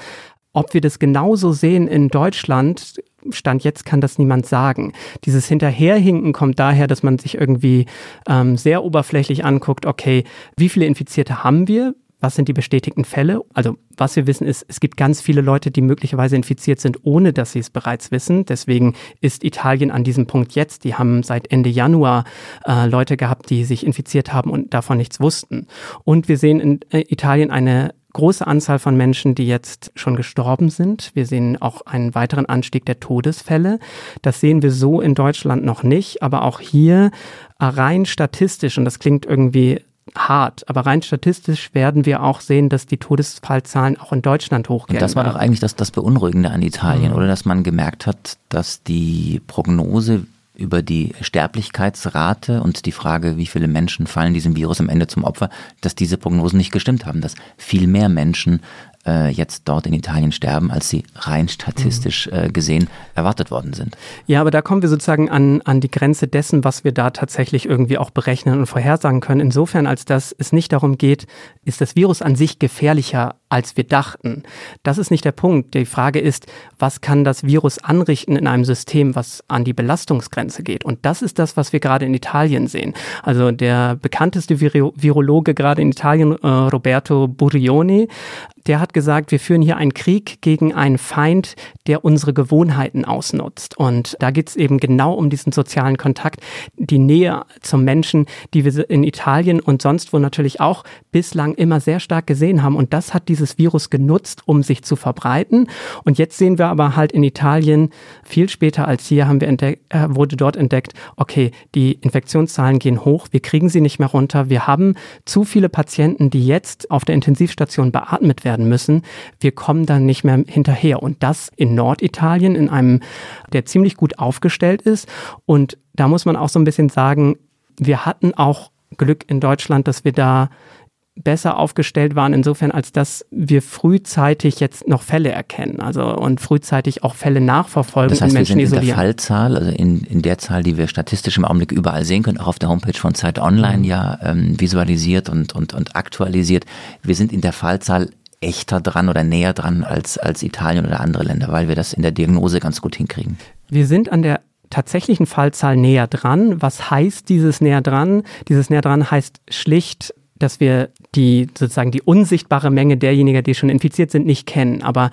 Ob wir das genauso sehen in Deutschland, Stand jetzt kann das niemand sagen. Dieses Hinterherhinken kommt daher, dass man sich irgendwie ähm, sehr oberflächlich anguckt, okay, wie viele Infizierte haben wir? Was sind die bestätigten Fälle? Also was wir wissen ist, es gibt ganz viele Leute, die möglicherweise infiziert sind, ohne dass sie es bereits wissen. Deswegen ist Italien an diesem Punkt jetzt. Die haben seit Ende Januar äh, Leute gehabt, die sich infiziert haben und davon nichts wussten. Und wir sehen in äh, Italien eine große Anzahl von Menschen, die jetzt schon gestorben sind. Wir sehen auch einen weiteren Anstieg der Todesfälle. Das sehen wir so in Deutschland noch nicht, aber auch hier rein statistisch, und das klingt irgendwie hart. Aber rein statistisch werden wir auch sehen, dass die Todesfallzahlen auch in Deutschland hochgehen. Und das war doch eigentlich das, das Beunruhigende an Italien, mhm. oder? Dass man gemerkt hat, dass die Prognose über die Sterblichkeitsrate und die Frage, wie viele Menschen fallen diesem Virus am Ende zum Opfer, dass diese Prognosen nicht gestimmt haben, dass viel mehr Menschen äh, jetzt dort in Italien sterben, als sie rein statistisch äh, gesehen erwartet worden sind. Ja, aber da kommen wir sozusagen an, an die Grenze dessen, was wir da tatsächlich irgendwie auch berechnen und vorhersagen können. Insofern, als dass es nicht darum geht, ist das Virus an sich gefährlicher, als wir dachten. Das ist nicht der Punkt. Die Frage ist, was kann das Virus anrichten in einem System, was an die Belastungsgrenze geht? Und das ist das, was wir gerade in Italien sehen. Also der bekannteste Viro Virologe gerade in Italien, äh, Roberto Burioni, der hat gesagt, wir führen hier einen Krieg gegen einen Feind, der unsere Gewohnheiten ausnutzt. Und da geht es eben genau um diesen sozialen Kontakt, die Nähe zum Menschen, die wir in Italien und sonst wo natürlich auch bislang immer sehr stark gesehen haben. Und das hat dieses Virus genutzt, um sich zu verbreiten. Und jetzt sehen wir aber halt in Italien, viel später als hier haben wir entdeckt, äh, wurde dort entdeckt, okay, die Infektionszahlen gehen hoch, wir kriegen sie nicht mehr runter. Wir haben zu viele Patienten, die jetzt auf der Intensivstation beatmet werden müssen. Wir kommen dann nicht mehr hinterher. Und das in Norditalien, in einem, der ziemlich gut aufgestellt ist. Und da muss man auch so ein bisschen sagen, wir hatten auch Glück in Deutschland, dass wir da besser aufgestellt waren, insofern, als dass wir frühzeitig jetzt noch Fälle erkennen, also und frühzeitig auch Fälle nachverfolgen das heißt, und Menschen wir sind isolieren. In der Fallzahl, also in, in der Zahl, die wir statistisch im Augenblick überall sehen können, auch auf der Homepage von Zeit Online mhm. ja ähm, visualisiert und, und, und aktualisiert. Wir sind in der Fallzahl echter dran oder näher dran als, als Italien oder andere Länder, weil wir das in der Diagnose ganz gut hinkriegen. Wir sind an der tatsächlichen Fallzahl näher dran. Was heißt dieses näher dran? Dieses näher dran heißt schlicht, dass wir die sozusagen die unsichtbare Menge derjenigen, die schon infiziert sind, nicht kennen. Aber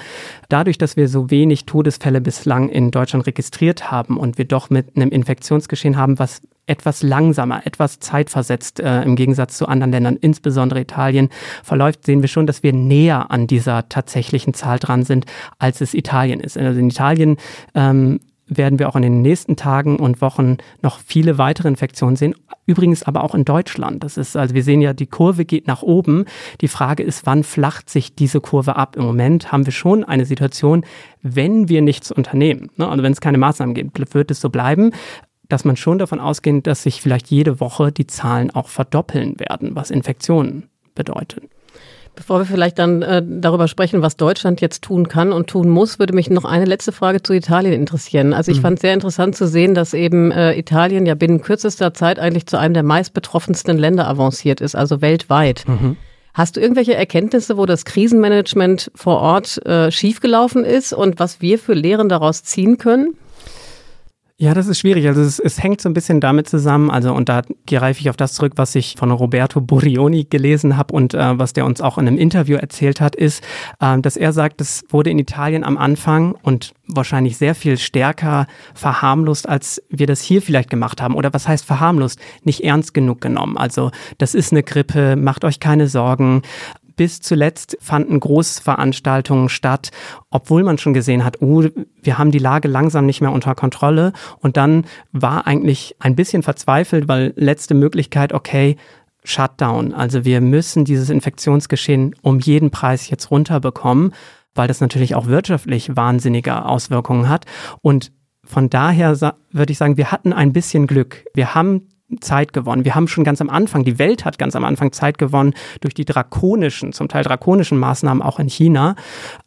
dadurch, dass wir so wenig Todesfälle bislang in Deutschland registriert haben und wir doch mit einem Infektionsgeschehen haben, was etwas langsamer, etwas zeitversetzt äh, im Gegensatz zu anderen Ländern, insbesondere Italien, verläuft, sehen wir schon, dass wir näher an dieser tatsächlichen Zahl dran sind, als es Italien ist. Also in Italien ähm, werden wir auch in den nächsten Tagen und Wochen noch viele weitere Infektionen sehen. Übrigens aber auch in Deutschland. Das ist, also wir sehen ja, die Kurve geht nach oben. Die Frage ist, wann flacht sich diese Kurve ab? Im Moment haben wir schon eine Situation, wenn wir nichts unternehmen, ne, also wenn es keine Maßnahmen gibt, wird es so bleiben dass man schon davon ausgeht, dass sich vielleicht jede Woche die Zahlen auch verdoppeln werden, was Infektionen bedeutet. Bevor wir vielleicht dann äh, darüber sprechen, was Deutschland jetzt tun kann und tun muss, würde mich noch eine letzte Frage zu Italien interessieren. Also ich mhm. fand es sehr interessant zu sehen, dass eben äh, Italien ja binnen kürzester Zeit eigentlich zu einem der meist betroffensten Länder avanciert ist, also weltweit. Mhm. Hast du irgendwelche Erkenntnisse, wo das Krisenmanagement vor Ort äh, schiefgelaufen ist und was wir für Lehren daraus ziehen können? Ja, das ist schwierig. Also es, es, hängt so ein bisschen damit zusammen, also und da greife ich auf das zurück, was ich von Roberto Burioni gelesen habe und äh, was der uns auch in einem Interview erzählt hat, ist, äh, dass er sagt, es wurde in Italien am Anfang und wahrscheinlich sehr viel stärker verharmlost, als wir das hier vielleicht gemacht haben. Oder was heißt verharmlost? Nicht ernst genug genommen. Also das ist eine Grippe, macht euch keine Sorgen bis zuletzt fanden Großveranstaltungen statt, obwohl man schon gesehen hat, uh, wir haben die Lage langsam nicht mehr unter Kontrolle. Und dann war eigentlich ein bisschen verzweifelt, weil letzte Möglichkeit, okay, Shutdown. Also wir müssen dieses Infektionsgeschehen um jeden Preis jetzt runterbekommen, weil das natürlich auch wirtschaftlich wahnsinnige Auswirkungen hat. Und von daher würde ich sagen, wir hatten ein bisschen Glück. Wir haben Zeit gewonnen. Wir haben schon ganz am Anfang, die Welt hat ganz am Anfang Zeit gewonnen durch die drakonischen, zum Teil drakonischen Maßnahmen auch in China.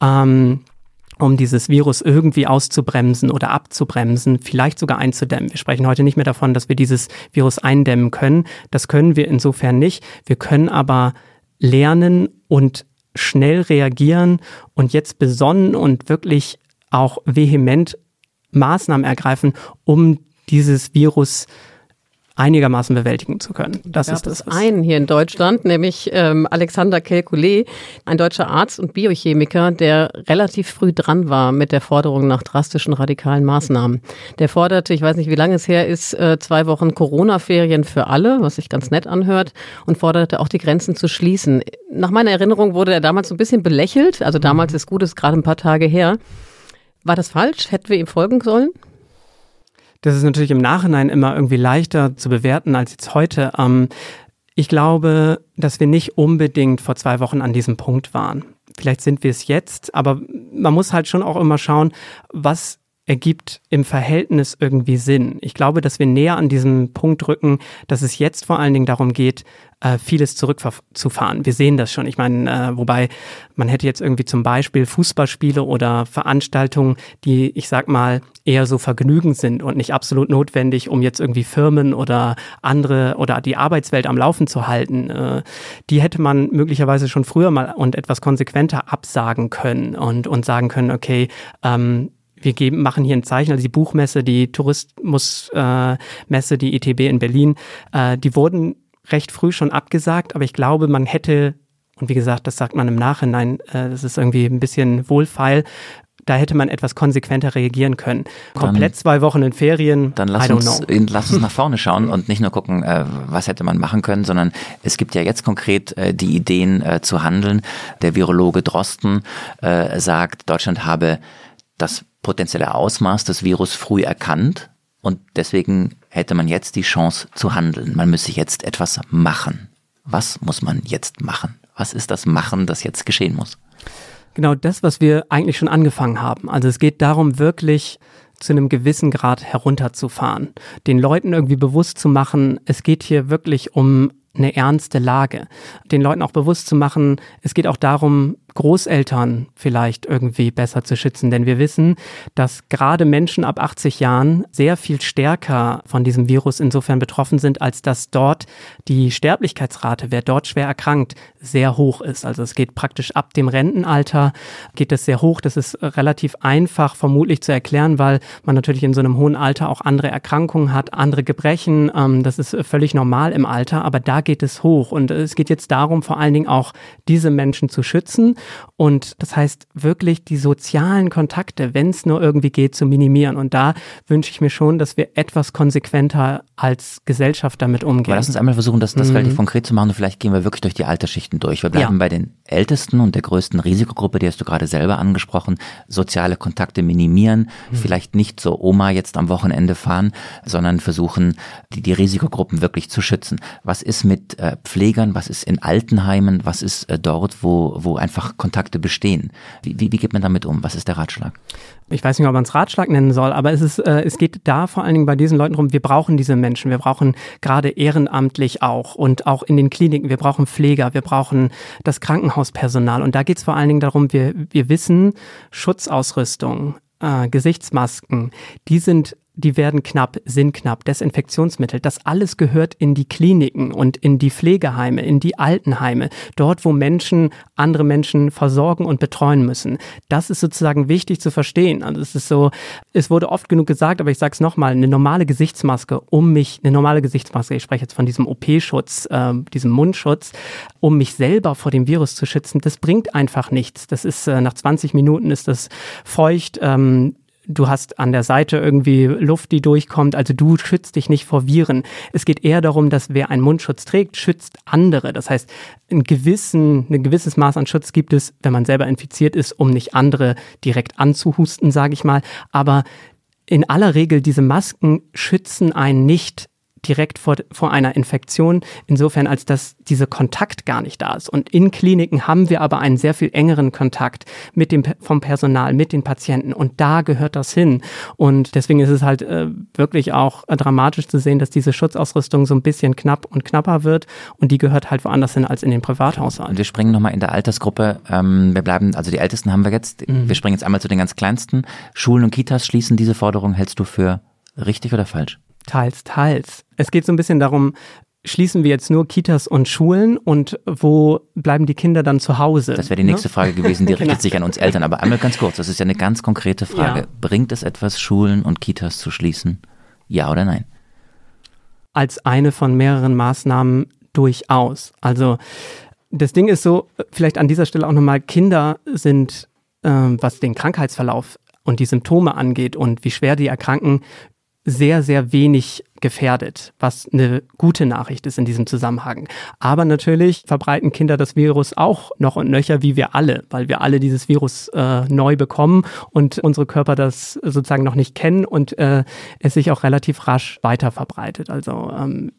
Ähm, um dieses Virus irgendwie auszubremsen oder abzubremsen, vielleicht sogar einzudämmen. Wir sprechen heute nicht mehr davon, dass wir dieses Virus eindämmen können. Das können wir insofern nicht. Wir können aber lernen und schnell reagieren und jetzt besonnen und wirklich auch vehement Maßnahmen ergreifen, um dieses Virus zu einigermaßen bewältigen zu können. Das ist das. einen hier in Deutschland, nämlich ähm, Alexander Kelkule, ein deutscher Arzt und Biochemiker, der relativ früh dran war mit der Forderung nach drastischen radikalen Maßnahmen. Der forderte, ich weiß nicht, wie lange es her ist, äh, zwei Wochen Corona-Ferien für alle, was sich ganz nett anhört, und forderte auch die Grenzen zu schließen. Nach meiner Erinnerung wurde er damals so ein bisschen belächelt. Also damals mhm. ist gut, ist gerade ein paar Tage her. War das falsch? Hätten wir ihm folgen sollen? Das ist natürlich im Nachhinein immer irgendwie leichter zu bewerten als jetzt heute. Ähm, ich glaube, dass wir nicht unbedingt vor zwei Wochen an diesem Punkt waren. Vielleicht sind wir es jetzt, aber man muss halt schon auch immer schauen, was ergibt im Verhältnis irgendwie Sinn. Ich glaube, dass wir näher an diesem Punkt rücken, dass es jetzt vor allen Dingen darum geht, äh, vieles zurückzufahren. Wir sehen das schon. Ich meine, äh, wobei man hätte jetzt irgendwie zum Beispiel Fußballspiele oder Veranstaltungen, die, ich sag mal, eher so Vergnügen sind und nicht absolut notwendig, um jetzt irgendwie Firmen oder andere oder die Arbeitswelt am Laufen zu halten. Äh, die hätte man möglicherweise schon früher mal und etwas konsequenter absagen können und, und sagen können, okay, ähm, wir geben, machen hier ein Zeichen, also die Buchmesse, die Tourismusmesse, äh, die ITB in Berlin, äh, die wurden recht früh schon abgesagt, aber ich glaube, man hätte, und wie gesagt, das sagt man im Nachhinein, äh, das ist irgendwie ein bisschen wohlfeil, da hätte man etwas konsequenter reagieren können. Komplett dann, zwei Wochen in Ferien. Dann lass uns, lass uns nach vorne schauen und nicht nur gucken, äh, was hätte man machen können, sondern es gibt ja jetzt konkret äh, die Ideen äh, zu handeln. Der Virologe Drosten sagt, Deutschland habe das potenzielle Ausmaß des Virus früh erkannt und deswegen hätte man jetzt die Chance zu handeln. Man müsse jetzt etwas machen. Was muss man jetzt machen? Was ist das Machen, das jetzt geschehen muss? Genau das, was wir eigentlich schon angefangen haben. Also es geht darum, wirklich zu einem gewissen Grad herunterzufahren, den Leuten irgendwie bewusst zu machen, es geht hier wirklich um eine ernste Lage. Den Leuten auch bewusst zu machen, es geht auch darum, Großeltern vielleicht irgendwie besser zu schützen. Denn wir wissen, dass gerade Menschen ab 80 Jahren sehr viel stärker von diesem Virus insofern betroffen sind, als dass dort die Sterblichkeitsrate, wer dort schwer erkrankt, sehr hoch ist. Also es geht praktisch ab dem Rentenalter, geht es sehr hoch. Das ist relativ einfach vermutlich zu erklären, weil man natürlich in so einem hohen Alter auch andere Erkrankungen hat, andere Gebrechen. Ähm, das ist völlig normal im Alter, aber da geht es hoch. Und es geht jetzt darum, vor allen Dingen auch diese Menschen zu schützen und das heißt wirklich die sozialen Kontakte, wenn es nur irgendwie geht, zu minimieren. Und da wünsche ich mir schon, dass wir etwas konsequenter als Gesellschaft damit umgehen. Aber lass uns einmal versuchen, das, das mhm. relativ konkret zu machen und vielleicht gehen wir wirklich durch die Altersschichten durch. Wir bleiben ja. bei den Ältesten und der größten Risikogruppe, die hast du gerade selber angesprochen. Soziale Kontakte minimieren, mhm. vielleicht nicht so Oma jetzt am Wochenende fahren, sondern versuchen, die, die Risikogruppen wirklich zu schützen. Was ist mit äh, Pflegern, was ist in Altenheimen, was ist äh, dort, wo, wo einfach Kontakte bestehen. Wie, wie, wie geht man damit um? Was ist der Ratschlag? ich weiß nicht, ob man es Ratschlag nennen soll, aber es ist, äh, es geht da vor allen Dingen bei diesen Leuten rum, wir brauchen diese Menschen, wir brauchen gerade ehrenamtlich auch und auch in den Kliniken, wir brauchen Pfleger, wir brauchen das Krankenhauspersonal und da geht es vor allen Dingen darum, wir, wir wissen, Schutzausrüstung, äh, Gesichtsmasken, die sind die werden knapp, sind knapp, Desinfektionsmittel, das alles gehört in die Kliniken und in die Pflegeheime, in die Altenheime, dort, wo Menschen andere Menschen versorgen und betreuen müssen. Das ist sozusagen wichtig zu verstehen. Also es ist so, es wurde oft genug gesagt, aber ich sage es nochmal, eine normale Gesichtsmaske um mich, eine normale Gesichtsmaske, ich spreche jetzt von diesem OP-Schutz, äh, diesem Mundschutz, um mich selber vor dem Virus zu schützen, das bringt einfach nichts. Das ist, äh, nach 20 Minuten ist das feucht, ähm, du hast an der Seite irgendwie Luft, die durchkommt. Also du schützt dich nicht vor Viren. Es geht eher darum, dass wer einen Mundschutz trägt, schützt andere. Das heißt, ein, gewissen, ein gewisses Maß an Schutz gibt es, wenn man selber infiziert ist, um nicht andere direkt anzuhusten, sage ich mal. Aber in aller Regel, diese Masken schützen einen nicht direkt vor, vor einer Infektion, insofern als dass dieser Kontakt gar nicht da ist. Und in Kliniken haben wir aber einen sehr viel engeren Kontakt mit dem vom Personal, mit den Patienten und da gehört das hin. Und deswegen ist es halt äh, wirklich auch äh, dramatisch zu sehen, dass diese Schutzausrüstung so ein bisschen knapp und knapper wird und die gehört halt woanders hin als in den Privathaushalten. Und wir springen nochmal in der Altersgruppe. Ähm, wir bleiben, also die Ältesten haben wir jetzt. Mhm. Wir springen jetzt einmal zu den ganz Kleinsten. Schulen und Kitas schließen diese Forderung. Hältst du für richtig oder falsch? Teils, teils. Es geht so ein bisschen darum, schließen wir jetzt nur Kitas und Schulen und wo bleiben die Kinder dann zu Hause? Das wäre die nächste ne? Frage gewesen, die (laughs) richtet genau. sich an uns Eltern. Aber einmal ganz kurz, das ist ja eine ganz konkrete Frage. Ja. Bringt es etwas, Schulen und Kitas zu schließen? Ja oder nein? Als eine von mehreren Maßnahmen durchaus. Also das Ding ist so, vielleicht an dieser Stelle auch nochmal, Kinder sind, äh, was den Krankheitsverlauf und die Symptome angeht und wie schwer die erkranken, sehr, sehr wenig gefährdet, was eine gute Nachricht ist in diesem Zusammenhang. Aber natürlich verbreiten Kinder das Virus auch noch und nöcher wie wir alle, weil wir alle dieses Virus äh, neu bekommen und unsere Körper das sozusagen noch nicht kennen und äh, es sich auch relativ rasch weiter verbreitet. Also ähm,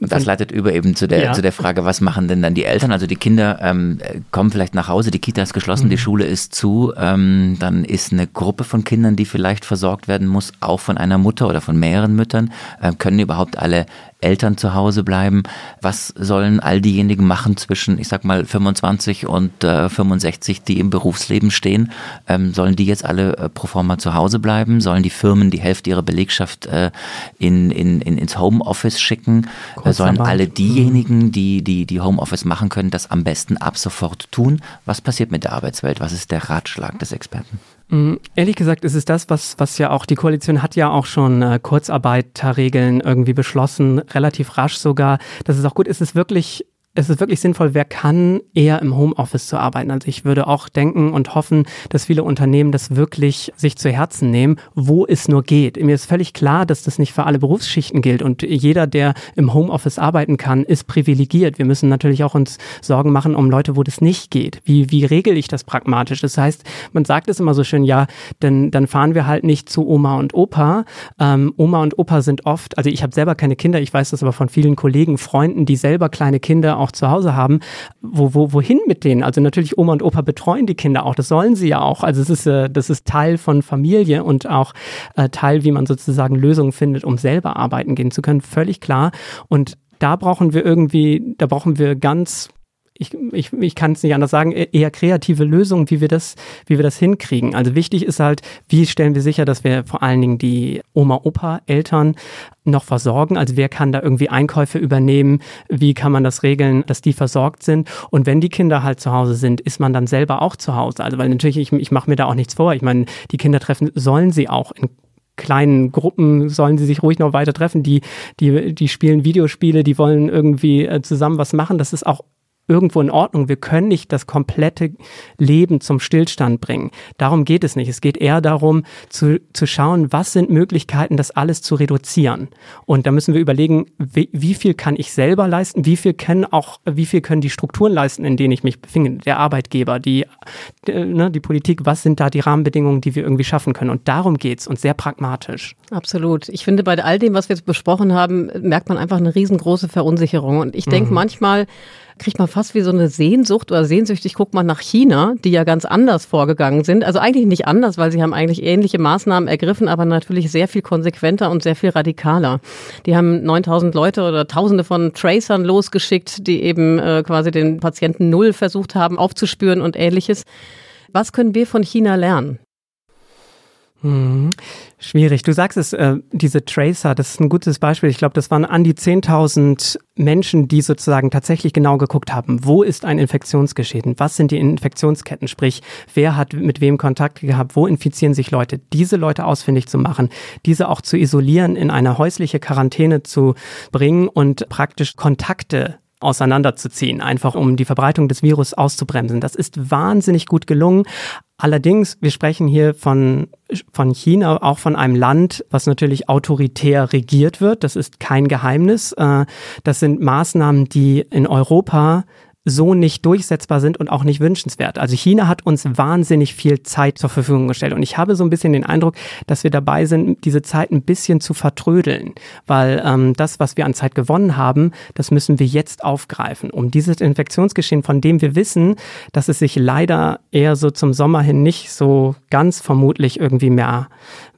und das leitet über eben zu der, ja. zu der Frage, was machen denn dann die Eltern? Also die Kinder ähm, kommen vielleicht nach Hause, die Kita ist geschlossen, mhm. die Schule ist zu, ähm, dann ist eine Gruppe von Kindern, die vielleicht versorgt werden muss, auch von einer Mutter oder von mehreren Müttern. Ähm, können überhaupt alle Eltern zu Hause bleiben. Was sollen all diejenigen machen zwischen, ich sag mal, 25 und äh, 65, die im Berufsleben stehen? Ähm, sollen die jetzt alle äh, pro forma zu Hause bleiben? Sollen die Firmen die Hälfte ihrer Belegschaft äh, in, in, in, ins Homeoffice schicken? Äh, sollen alle diejenigen, die, die, die Homeoffice machen können, das am besten ab sofort tun? Was passiert mit der Arbeitswelt? Was ist der Ratschlag des Experten? Mm, ehrlich gesagt ist es das, was, was ja auch die Koalition hat ja auch schon äh, Kurzarbeiterregeln irgendwie beschlossen, relativ rasch sogar. Das ist auch gut. Ist es wirklich es ist wirklich sinnvoll, wer kann, eher im Homeoffice zu arbeiten. Also ich würde auch denken und hoffen, dass viele Unternehmen das wirklich sich zu Herzen nehmen, wo es nur geht. Mir ist völlig klar, dass das nicht für alle Berufsschichten gilt und jeder, der im Homeoffice arbeiten kann, ist privilegiert. Wir müssen natürlich auch uns Sorgen machen um Leute, wo das nicht geht. Wie, wie regel ich das pragmatisch? Das heißt, man sagt es immer so schön, ja, denn dann fahren wir halt nicht zu Oma und Opa. Ähm, Oma und Opa sind oft, also ich habe selber keine Kinder, ich weiß das aber von vielen Kollegen, Freunden, die selber kleine Kinder auch zu Hause haben, wo, wo, wohin mit denen? Also natürlich Oma und Opa betreuen die Kinder auch, das sollen sie ja auch. Also es ist, äh, das ist Teil von Familie und auch äh, Teil, wie man sozusagen Lösungen findet, um selber arbeiten gehen zu können, völlig klar. Und da brauchen wir irgendwie, da brauchen wir ganz ich, ich, ich kann es nicht anders sagen, e-, eher kreative Lösungen, wie wir das, wie wir das hinkriegen. Also wichtig ist halt, wie stellen wir sicher, dass wir vor allen Dingen die Oma, Opa, Eltern noch versorgen? Also wer kann da irgendwie Einkäufe übernehmen? Wie kann man das regeln, dass die versorgt sind? Und wenn die Kinder halt zu Hause sind, ist man dann selber auch zu Hause? Also weil natürlich, ich, ich mache mir da auch nichts vor. Ich meine, die Kinder treffen sollen sie auch in kleinen Gruppen sollen sie sich ruhig noch weiter treffen. Die, die, die spielen Videospiele, die wollen irgendwie äh, zusammen was machen. Das ist auch irgendwo in Ordnung. Wir können nicht das komplette Leben zum Stillstand bringen. Darum geht es nicht. Es geht eher darum, zu, zu schauen, was sind Möglichkeiten, das alles zu reduzieren. Und da müssen wir überlegen, wie, wie viel kann ich selber leisten, wie viel können auch, wie viel können die Strukturen leisten, in denen ich mich befinde, der Arbeitgeber, die, die, ne, die Politik, was sind da die Rahmenbedingungen, die wir irgendwie schaffen können. Und darum geht's und sehr pragmatisch. Absolut. Ich finde, bei all dem, was wir jetzt besprochen haben, merkt man einfach eine riesengroße Verunsicherung. Und ich denke mhm. manchmal, kriegt man fast wie so eine Sehnsucht oder sehnsüchtig guckt man nach China, die ja ganz anders vorgegangen sind. Also eigentlich nicht anders, weil sie haben eigentlich ähnliche Maßnahmen ergriffen, aber natürlich sehr viel konsequenter und sehr viel radikaler. Die haben 9000 Leute oder Tausende von Tracern losgeschickt, die eben äh, quasi den Patienten Null versucht haben aufzuspüren und ähnliches. Was können wir von China lernen? Mhm. Schwierig. Du sagst es, äh, diese Tracer, das ist ein gutes Beispiel. Ich glaube, das waren an die 10.000 Menschen, die sozusagen tatsächlich genau geguckt haben, wo ist ein Infektionsgeschehen, was sind die Infektionsketten, sprich, wer hat mit wem Kontakt gehabt, wo infizieren sich Leute, diese Leute ausfindig zu machen, diese auch zu isolieren, in eine häusliche Quarantäne zu bringen und praktisch Kontakte auseinanderzuziehen, einfach um die Verbreitung des Virus auszubremsen. Das ist wahnsinnig gut gelungen. Allerdings, wir sprechen hier von, von China, auch von einem Land, was natürlich autoritär regiert wird. Das ist kein Geheimnis. Äh, das sind Maßnahmen, die in Europa so nicht durchsetzbar sind und auch nicht wünschenswert. Also China hat uns wahnsinnig viel Zeit zur Verfügung gestellt. Und ich habe so ein bisschen den Eindruck, dass wir dabei sind, diese Zeit ein bisschen zu vertrödeln, weil ähm, das, was wir an Zeit gewonnen haben, das müssen wir jetzt aufgreifen, um dieses Infektionsgeschehen, von dem wir wissen, dass es sich leider eher so zum Sommer hin nicht so ganz vermutlich irgendwie mehr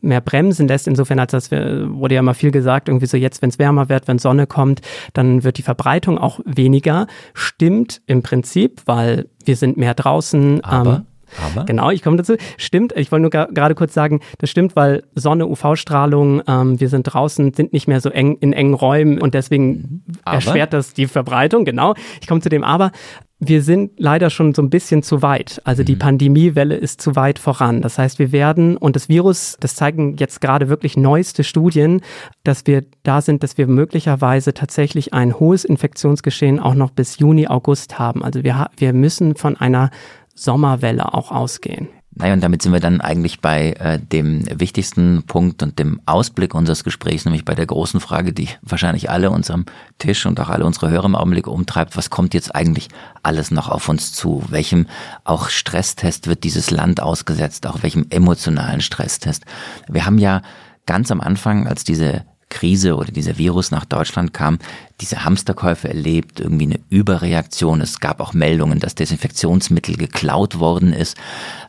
mehr bremsen lässt. Insofern als das wurde ja immer viel gesagt, irgendwie so jetzt, wenn es wärmer wird, wenn Sonne kommt, dann wird die Verbreitung auch weniger. Stimmt im Prinzip, weil wir sind mehr draußen. Aber ähm, aber? Genau, ich komme dazu. Stimmt, ich wollte nur gerade kurz sagen, das stimmt, weil Sonne, UV-Strahlung, ähm, wir sind draußen, sind nicht mehr so eng in engen Räumen und deswegen aber? erschwert das die Verbreitung. Genau, ich komme zu dem Aber. Wir sind leider schon so ein bisschen zu weit. Also die mhm. Pandemiewelle ist zu weit voran. Das heißt, wir werden, und das Virus, das zeigen jetzt gerade wirklich neueste Studien, dass wir da sind, dass wir möglicherweise tatsächlich ein hohes Infektionsgeschehen auch noch bis Juni, August haben. Also wir, wir müssen von einer Sommerwelle auch ausgehen. Naja, und damit sind wir dann eigentlich bei äh, dem wichtigsten Punkt und dem Ausblick unseres Gesprächs, nämlich bei der großen Frage, die wahrscheinlich alle unserem Tisch und auch alle unsere Hörer im Augenblick umtreibt. Was kommt jetzt eigentlich alles noch auf uns zu? Welchem auch Stresstest wird dieses Land ausgesetzt? Auch welchem emotionalen Stresstest? Wir haben ja ganz am Anfang, als diese Krise oder dieser Virus nach Deutschland kam, diese Hamsterkäufe erlebt, irgendwie eine Überreaktion. Es gab auch Meldungen, dass Desinfektionsmittel geklaut worden ist.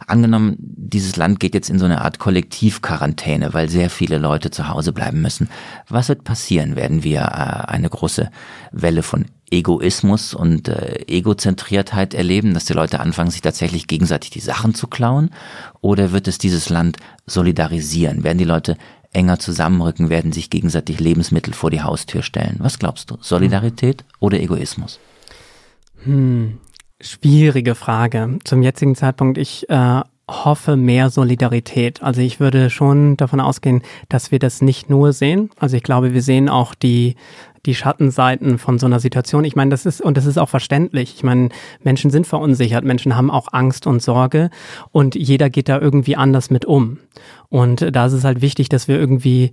Angenommen, dieses Land geht jetzt in so eine Art Kollektivquarantäne, weil sehr viele Leute zu Hause bleiben müssen. Was wird passieren? Werden wir äh, eine große Welle von Egoismus und äh, Egozentriertheit erleben, dass die Leute anfangen, sich tatsächlich gegenseitig die Sachen zu klauen? Oder wird es dieses Land solidarisieren? Werden die Leute enger zusammenrücken, werden sich gegenseitig Lebensmittel vor die Haustür stellen. Was glaubst du? Solidarität oder Egoismus? Hm, schwierige Frage. Zum jetzigen Zeitpunkt, ich äh, hoffe mehr Solidarität. Also ich würde schon davon ausgehen, dass wir das nicht nur sehen. Also ich glaube, wir sehen auch die die Schattenseiten von so einer Situation. Ich meine, das ist, und das ist auch verständlich. Ich meine, Menschen sind verunsichert, Menschen haben auch Angst und Sorge und jeder geht da irgendwie anders mit um. Und da ist es halt wichtig, dass wir irgendwie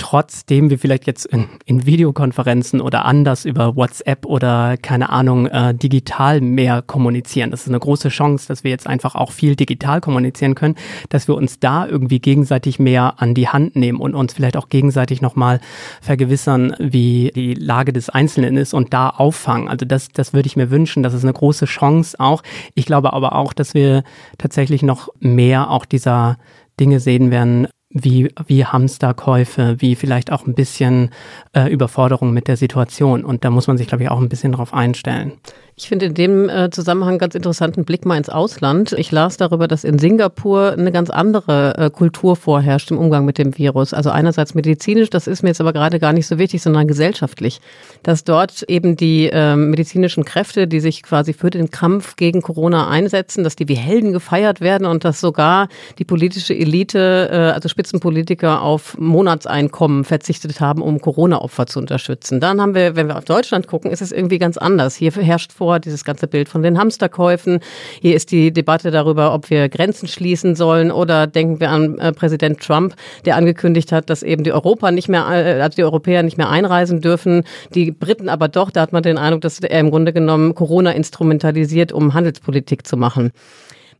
trotzdem wir vielleicht jetzt in, in, Videokonferenzen oder anders über WhatsApp oder keine Ahnung äh, digital mehr kommunizieren. Das ist eine große Chance, dass wir jetzt einfach auch viel digital kommunizieren können, dass wir uns da irgendwie gegenseitig mehr an die Hand nehmen und uns vielleicht auch gegenseitig nochmal vergewissern, wie die Lage des Einzelnen ist und da auffangen. Also das, das würde ich mir wünschen. Das ist eine große Chance auch. Ich glaube aber auch, dass wir tatsächlich noch mehr auch dieser Dinge sehen werden, wie, wie Hamsterkäufe, wie vielleicht auch ein bisschen äh, Überforderung mit der Situation. Und da muss man sich, glaube ich, auch ein bisschen drauf einstellen. Ich finde in dem äh, Zusammenhang ganz interessanten Blick mal ins Ausland. Ich las darüber, dass in Singapur eine ganz andere äh, Kultur vorherrscht im Umgang mit dem Virus. Also einerseits medizinisch, das ist mir jetzt aber gerade gar nicht so wichtig, sondern gesellschaftlich. Dass dort eben die äh, medizinischen Kräfte, die sich quasi für den Kampf gegen Corona einsetzen, dass die wie Helden gefeiert werden und dass sogar die politische Elite, äh, also Spitzenpolitiker auf Monatseinkommen verzichtet haben, um Corona-Opfer zu unterstützen. Dann haben wir, wenn wir auf Deutschland gucken, ist es irgendwie ganz anders. Hier herrscht vor dieses ganze Bild von den Hamsterkäufen. Hier ist die Debatte darüber, ob wir Grenzen schließen sollen oder denken wir an äh, Präsident Trump, der angekündigt hat, dass eben die Europa nicht mehr, äh, also die Europäer nicht mehr einreisen dürfen, die Briten aber doch. Da hat man den Eindruck, dass er im Grunde genommen Corona instrumentalisiert, um Handelspolitik zu machen.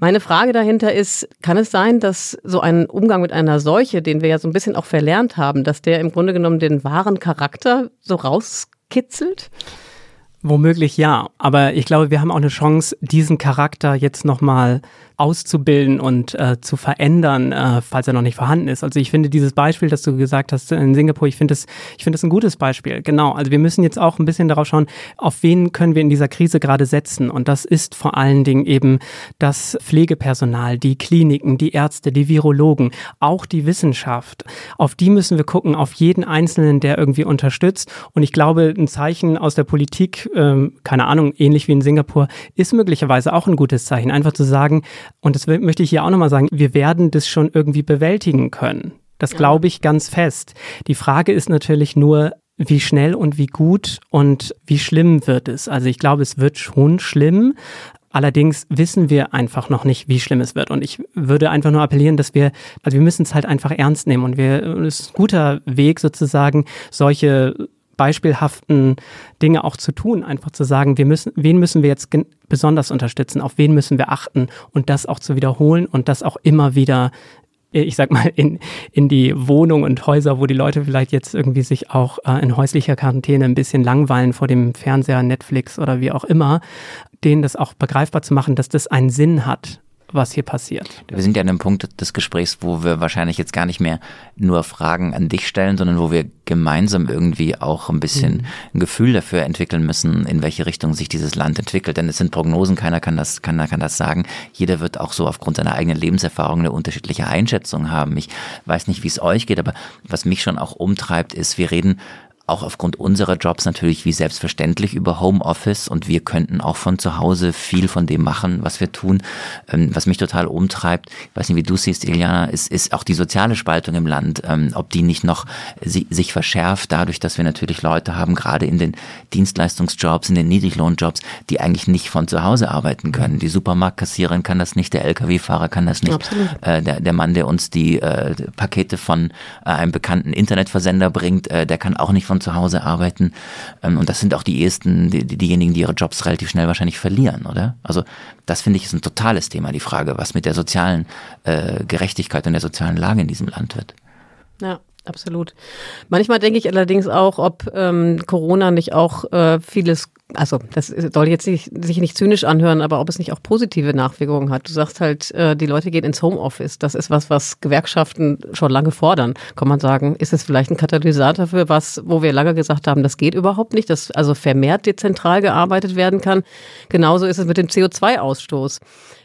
Meine Frage dahinter ist, kann es sein, dass so ein Umgang mit einer Seuche, den wir ja so ein bisschen auch verlernt haben, dass der im Grunde genommen den wahren Charakter so rauskitzelt? Womöglich ja, aber ich glaube, wir haben auch eine Chance, diesen Charakter jetzt nochmal auszubilden und äh, zu verändern, äh, falls er noch nicht vorhanden ist. Also ich finde dieses Beispiel, das du gesagt hast in Singapur, ich finde es, ich finde es ein gutes Beispiel. Genau. Also wir müssen jetzt auch ein bisschen darauf schauen, auf wen können wir in dieser Krise gerade setzen. Und das ist vor allen Dingen eben das Pflegepersonal, die Kliniken, die Ärzte, die Virologen, auch die Wissenschaft. Auf die müssen wir gucken, auf jeden Einzelnen, der irgendwie unterstützt. Und ich glaube, ein Zeichen aus der Politik, ähm, keine Ahnung, ähnlich wie in Singapur, ist möglicherweise auch ein gutes Zeichen. Einfach zu sagen, und das möchte ich hier auch nochmal sagen, wir werden das schon irgendwie bewältigen können. Das glaube ich ganz fest. Die Frage ist natürlich nur, wie schnell und wie gut und wie schlimm wird es. Also ich glaube, es wird schon schlimm. Allerdings wissen wir einfach noch nicht, wie schlimm es wird. Und ich würde einfach nur appellieren, dass wir, also wir müssen es halt einfach ernst nehmen. Und wir, es ist ein guter Weg sozusagen, solche beispielhaften Dinge auch zu tun, einfach zu sagen, wir müssen, wen müssen wir jetzt besonders unterstützen, auf wen müssen wir achten und das auch zu wiederholen und das auch immer wieder ich sag mal, in, in die Wohnung und Häuser, wo die Leute vielleicht jetzt irgendwie sich auch äh, in häuslicher Quarantäne ein bisschen langweilen vor dem Fernseher, Netflix oder wie auch immer, denen das auch begreifbar zu machen, dass das einen Sinn hat was hier passiert. Wir sind ja an einem Punkt des Gesprächs, wo wir wahrscheinlich jetzt gar nicht mehr nur Fragen an dich stellen, sondern wo wir gemeinsam irgendwie auch ein bisschen mhm. ein Gefühl dafür entwickeln müssen, in welche Richtung sich dieses Land entwickelt. Denn es sind Prognosen, keiner kann das, keiner kann das sagen. Jeder wird auch so aufgrund seiner eigenen Lebenserfahrung eine unterschiedliche Einschätzung haben. Ich weiß nicht, wie es euch geht, aber was mich schon auch umtreibt, ist, wir reden auch aufgrund unserer Jobs natürlich wie selbstverständlich über Homeoffice und wir könnten auch von zu Hause viel von dem machen, was wir tun. Ähm, was mich total umtreibt, ich weiß nicht, wie du siehst, Iliana, ist, ist auch die soziale Spaltung im Land, ähm, ob die nicht noch sich verschärft dadurch, dass wir natürlich Leute haben, gerade in den Dienstleistungsjobs, in den Niedriglohnjobs, die eigentlich nicht von zu Hause arbeiten können. Die Supermarktkassiererin kann das nicht, der Lkw-Fahrer kann das nicht. Äh, der, der Mann, der uns die äh, Pakete von äh, einem bekannten Internetversender bringt, äh, der kann auch nicht von zu Hause arbeiten. Ähm, und das sind auch die ersten, die, diejenigen, die ihre Jobs relativ schnell wahrscheinlich verlieren, oder? Also das finde ich ist ein totales Thema, die Frage, was mit der sozialen äh, Gerechtigkeit und der sozialen Lage in diesem Land wird. Ja. Absolut. Manchmal denke ich allerdings auch, ob ähm, Corona nicht auch äh, vieles also das soll jetzt nicht, sich nicht zynisch anhören, aber ob es nicht auch positive Nachwirkungen hat. Du sagst halt, äh, die Leute gehen ins Homeoffice. Das ist was, was Gewerkschaften schon lange fordern. Kann man sagen, ist es vielleicht ein Katalysator für was, wo wir lange gesagt haben, das geht überhaupt nicht, dass also vermehrt dezentral gearbeitet werden kann. Genauso ist es mit dem CO2-Ausstoß.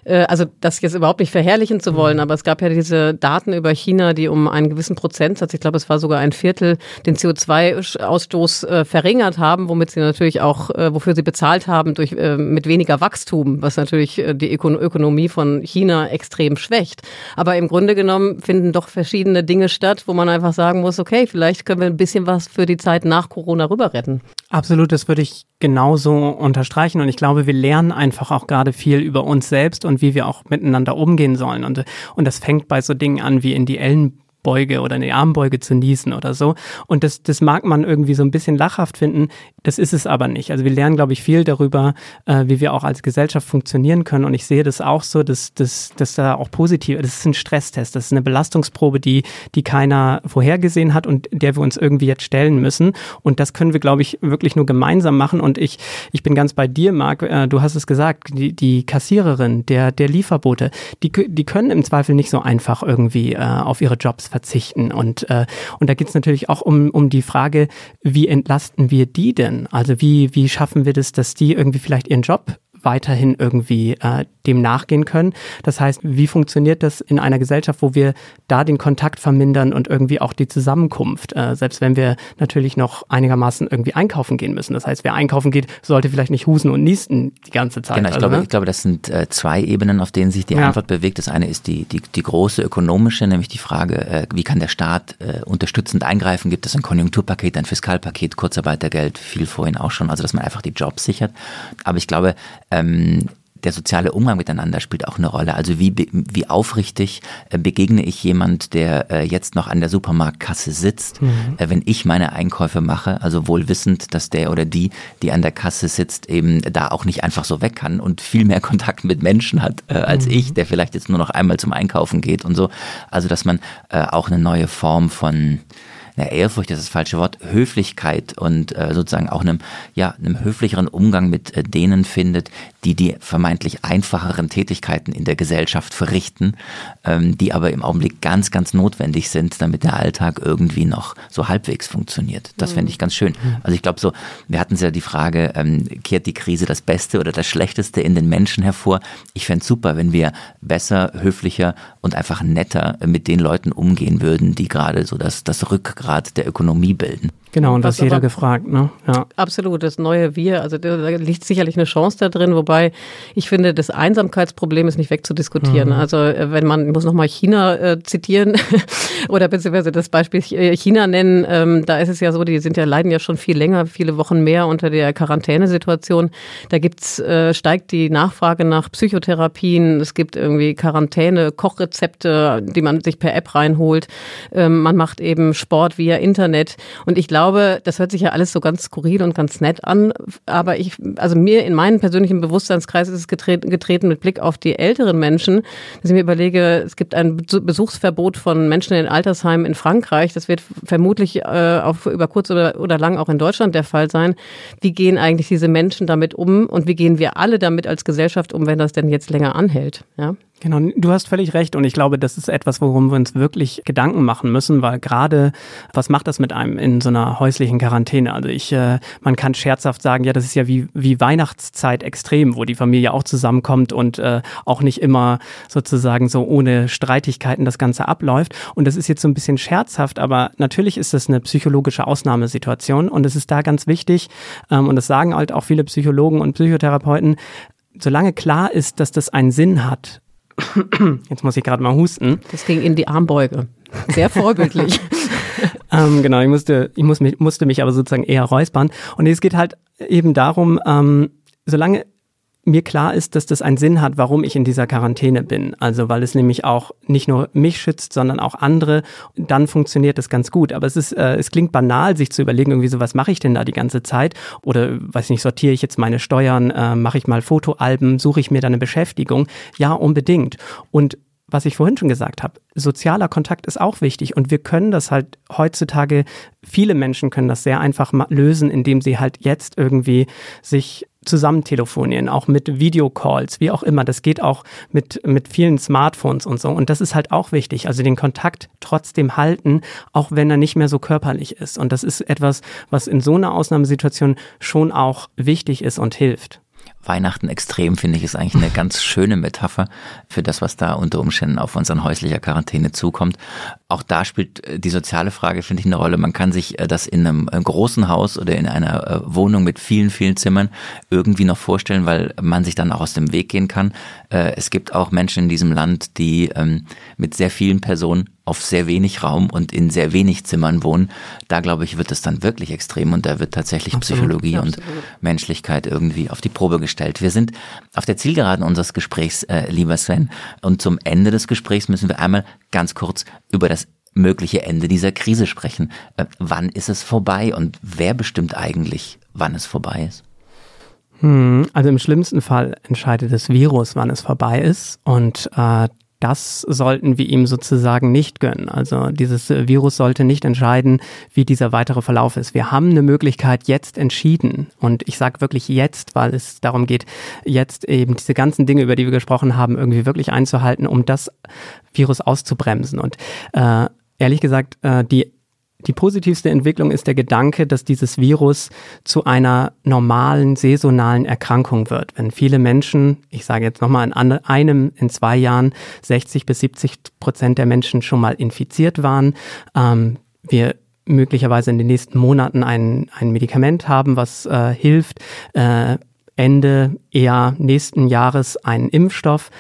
Äh, also das jetzt überhaupt nicht verherrlichen zu wollen, aber es gab ja diese Daten über China, die um einen gewissen Prozentsatz, ich glaube, es war sogar ein Viertel, den CO2-Ausstoß äh, verringert haben, womit sie natürlich auch wofür sie bezahlt haben, durch, äh, mit weniger Wachstum, was natürlich äh, die Öko Ökonomie von China extrem schwächt. Aber im Grunde genommen finden doch verschiedene Dinge statt, wo man einfach sagen muss, okay, vielleicht können wir ein bisschen was für die Zeit nach Corona rüber retten. Absolut, das würde ich genauso unterstreichen. Und ich glaube, wir lernen einfach auch gerade viel über uns selbst und wie wir auch miteinander umgehen sollen. Und, und das fängt bei so Dingen an wie in die Ellen Beuge oder eine Armbeuge zu niesen oder so. Und das, das mag man irgendwie so ein bisschen lachhaft finden. Das ist es aber nicht. Also wir lernen, glaube ich, viel darüber, äh, wie wir auch als Gesellschaft funktionieren können. Und ich sehe das auch so, dass, dass, dass da auch positiv, das ist ein Stresstest, das ist eine Belastungsprobe, die, die keiner vorhergesehen hat und der wir uns irgendwie jetzt stellen müssen. Und das können wir, glaube ich, wirklich nur gemeinsam machen. Und ich, ich bin ganz bei dir, Marc. Äh, du hast es gesagt, die, die Kassiererin, der, der Lieferbote, die, die können im Zweifel nicht so einfach irgendwie äh, auf ihre Jobs verzichten. Und, äh, und da geht es natürlich auch um, um die Frage, wie entlasten wir die denn? Also wie, wie schaffen wir das, dass die irgendwie vielleicht ihren Job weiterhin irgendwie äh, dem nachgehen können. Das heißt, wie funktioniert das in einer Gesellschaft, wo wir da den Kontakt vermindern und irgendwie auch die Zusammenkunft, äh, selbst wenn wir natürlich noch einigermaßen irgendwie einkaufen gehen müssen. Das heißt, wer einkaufen geht, sollte vielleicht nicht husen und niesten die ganze Zeit. Genau, ich, also, glaube, ne? ich glaube, das sind äh, zwei Ebenen, auf denen sich die ja. Antwort bewegt. Das eine ist die, die, die große ökonomische, nämlich die Frage, äh, wie kann der Staat äh, unterstützend eingreifen? Gibt es ein Konjunkturpaket, ein Fiskalpaket, Kurzarbeitergeld, viel vorhin auch schon, also dass man einfach die Jobs sichert. Aber ich glaube, ähm, der soziale Umgang miteinander spielt auch eine Rolle. Also wie, wie aufrichtig äh, begegne ich jemand, der äh, jetzt noch an der Supermarktkasse sitzt, mhm. äh, wenn ich meine Einkäufe mache, also wohl wissend, dass der oder die, die an der Kasse sitzt, eben da auch nicht einfach so weg kann und viel mehr (laughs) Kontakt mit Menschen hat äh, als mhm. ich, der vielleicht jetzt nur noch einmal zum Einkaufen geht und so. Also dass man äh, auch eine neue Form von na, Ehrfurcht ist das falsche Wort, Höflichkeit und äh, sozusagen auch einem, ja, einem höflicheren Umgang mit äh, denen findet, die die vermeintlich einfacheren Tätigkeiten in der Gesellschaft verrichten, ähm, die aber im Augenblick ganz, ganz notwendig sind, damit der Alltag irgendwie noch so halbwegs funktioniert. Das fände ich ganz schön. Also ich glaube so, wir hatten ja die Frage, ähm, kehrt die Krise das Beste oder das Schlechteste in den Menschen hervor? Ich fände es super, wenn wir besser, höflicher und einfach netter mit den Leuten umgehen würden, die gerade so das, das Rückgrat der Ökonomie bilden. Genau, und das jeder aber- gefragt, ne? Ja. Absolut, das neue Wir, also da liegt sicherlich eine Chance da drin, wobei ich finde, das Einsamkeitsproblem ist nicht wegzudiskutieren. Also äh, wenn man, ich muss nochmal China äh, zitieren (laughs) oder beziehungsweise das Beispiel äh, China nennen, ähm, da ist es ja so, die sind ja, leiden ja schon viel länger, viele Wochen mehr unter der Quarantänesituation. Da gibt's, äh, steigt die Nachfrage nach Psychotherapien, es gibt irgendwie Quarantäne, Kochrezepte, die man sich per App reinholt. Ähm, man macht eben Sport via Internet. Und ich glaube, das hört sich ja alles so ganz skurril und ganz nett an. Aber ich, also mir in meinen persönlichen Bewusstseinskreis ist es getreten, getreten mit Blick auf die älteren Menschen, dass ich mir überlege, es gibt ein Besu- Besuchsverbot von Menschen in Altersheimen in Frankreich. Das wird vermutlich äh, auch über kurz oder, oder lang auch in Deutschland der Fall sein. Wie gehen eigentlich diese Menschen damit um und wie gehen wir alle damit als Gesellschaft um, wenn das denn jetzt länger anhält? Ja? Genau, du hast völlig recht und ich glaube, das ist etwas, worum wir uns wirklich Gedanken machen müssen, weil gerade, was macht das mit einem in so einer häuslichen Quarantäne? Also ich, äh, man kann scherzhaft sagen, ja, das ist ja wie, wie Weihnachtszeit extrem, wo die Familie auch zusammenkommt und äh, auch nicht immer sozusagen so ohne Streitigkeiten das Ganze abläuft. Und das ist jetzt so ein bisschen scherzhaft, aber natürlich ist das eine psychologische Ausnahmesituation und es ist da ganz wichtig, ähm, und das sagen halt auch viele Psychologen und Psychotherapeuten, solange klar ist, dass das einen Sinn hat, (coughs) Jetzt muss ich gerade mal husten. Das ging in die Armbeuge. Sehr vorbildlich. (laughs) (laughs) Ähm, genau, ich musste, ich muss mich, musste mich aber sozusagen eher räuspern. Und es geht halt eben darum, ähm, solange mir klar ist, dass das einen Sinn hat, warum ich in dieser Quarantäne bin. Also weil es nämlich auch nicht nur mich schützt, sondern auch andere, dann funktioniert das ganz gut. Aber es ist, äh, es klingt banal, sich zu überlegen, irgendwie so, was mache ich denn da die ganze Zeit? Oder weiß nicht, sortiere ich jetzt meine Steuern, äh, mache ich mal Fotoalben, suche ich mir da eine Beschäftigung? Ja, unbedingt. Und was ich vorhin schon gesagt habe, sozialer Kontakt ist auch wichtig und wir können das halt heutzutage, viele Menschen können das sehr einfach lösen, indem sie halt jetzt irgendwie sich zusammen telefonieren, auch mit Videocalls, wie auch immer. Das geht auch mit, mit vielen Smartphones und so. Und das ist halt auch wichtig. Also den Kontakt trotzdem halten, auch wenn er nicht mehr so körperlich ist. Und das ist etwas, was in so einer Ausnahmesituation schon auch wichtig ist und hilft. Weihnachten extrem, finde ich, ist eigentlich eine ganz schöne Metapher für das, was da unter Umständen auf uns an häuslicher Quarantäne zukommt. Auch da spielt äh, die soziale Frage, finde ich, eine Rolle. Man kann sich äh, das in einem äh, großen Haus oder in einer Wohnung mit vielen, vielen Zimmern irgendwie noch vorstellen, weil man sich dann auch aus dem Weg gehen kann. Es gibt auch Menschen in diesem Land, die ähm, mit sehr vielen Personen auf sehr wenig Raum und in sehr wenig Zimmern wohnen. Da glaube ich, wird es dann wirklich extrem und da wird tatsächlich Psychologie und Menschlichkeit irgendwie auf die Probe gestellt. Wir sind auf der Zielgeraden unseres Gesprächs, äh, lieber Sven, und zum Ende des Gesprächs müssen wir einmal ganz kurz über das mögliche Ende dieser Krise sprechen. Äh, wann ist es vorbei und wer bestimmt eigentlich, wann es vorbei ist? Hm, Also im schlimmsten Fall entscheidet das Virus, wann es vorbei ist. Und äh, das sollten wir ihm sozusagen nicht gönnen. Also dieses Virus sollte nicht entscheiden, wie dieser weitere Verlauf ist. Wir haben eine Möglichkeit jetzt entschieden. Und ich sage wirklich jetzt, weil es darum geht, jetzt eben diese ganzen Dinge, über die wir gesprochen haben, irgendwie wirklich einzuhalten, um das Virus auszubremsen. Und äh, ehrlich gesagt, äh, die die positivste Entwicklung ist der Gedanke, dass dieses Virus zu einer normalen saisonalen Erkrankung wird. Wenn viele Menschen, ich sage jetzt nochmal in einem, in zwei Jahren 60 bis 70 Prozent der Menschen schon mal infiziert waren, ähm, wir möglicherweise in den nächsten Monaten ein, ein Medikament haben, was äh, hilft, äh, Ende eher nächsten Jahres einen Impfstoff.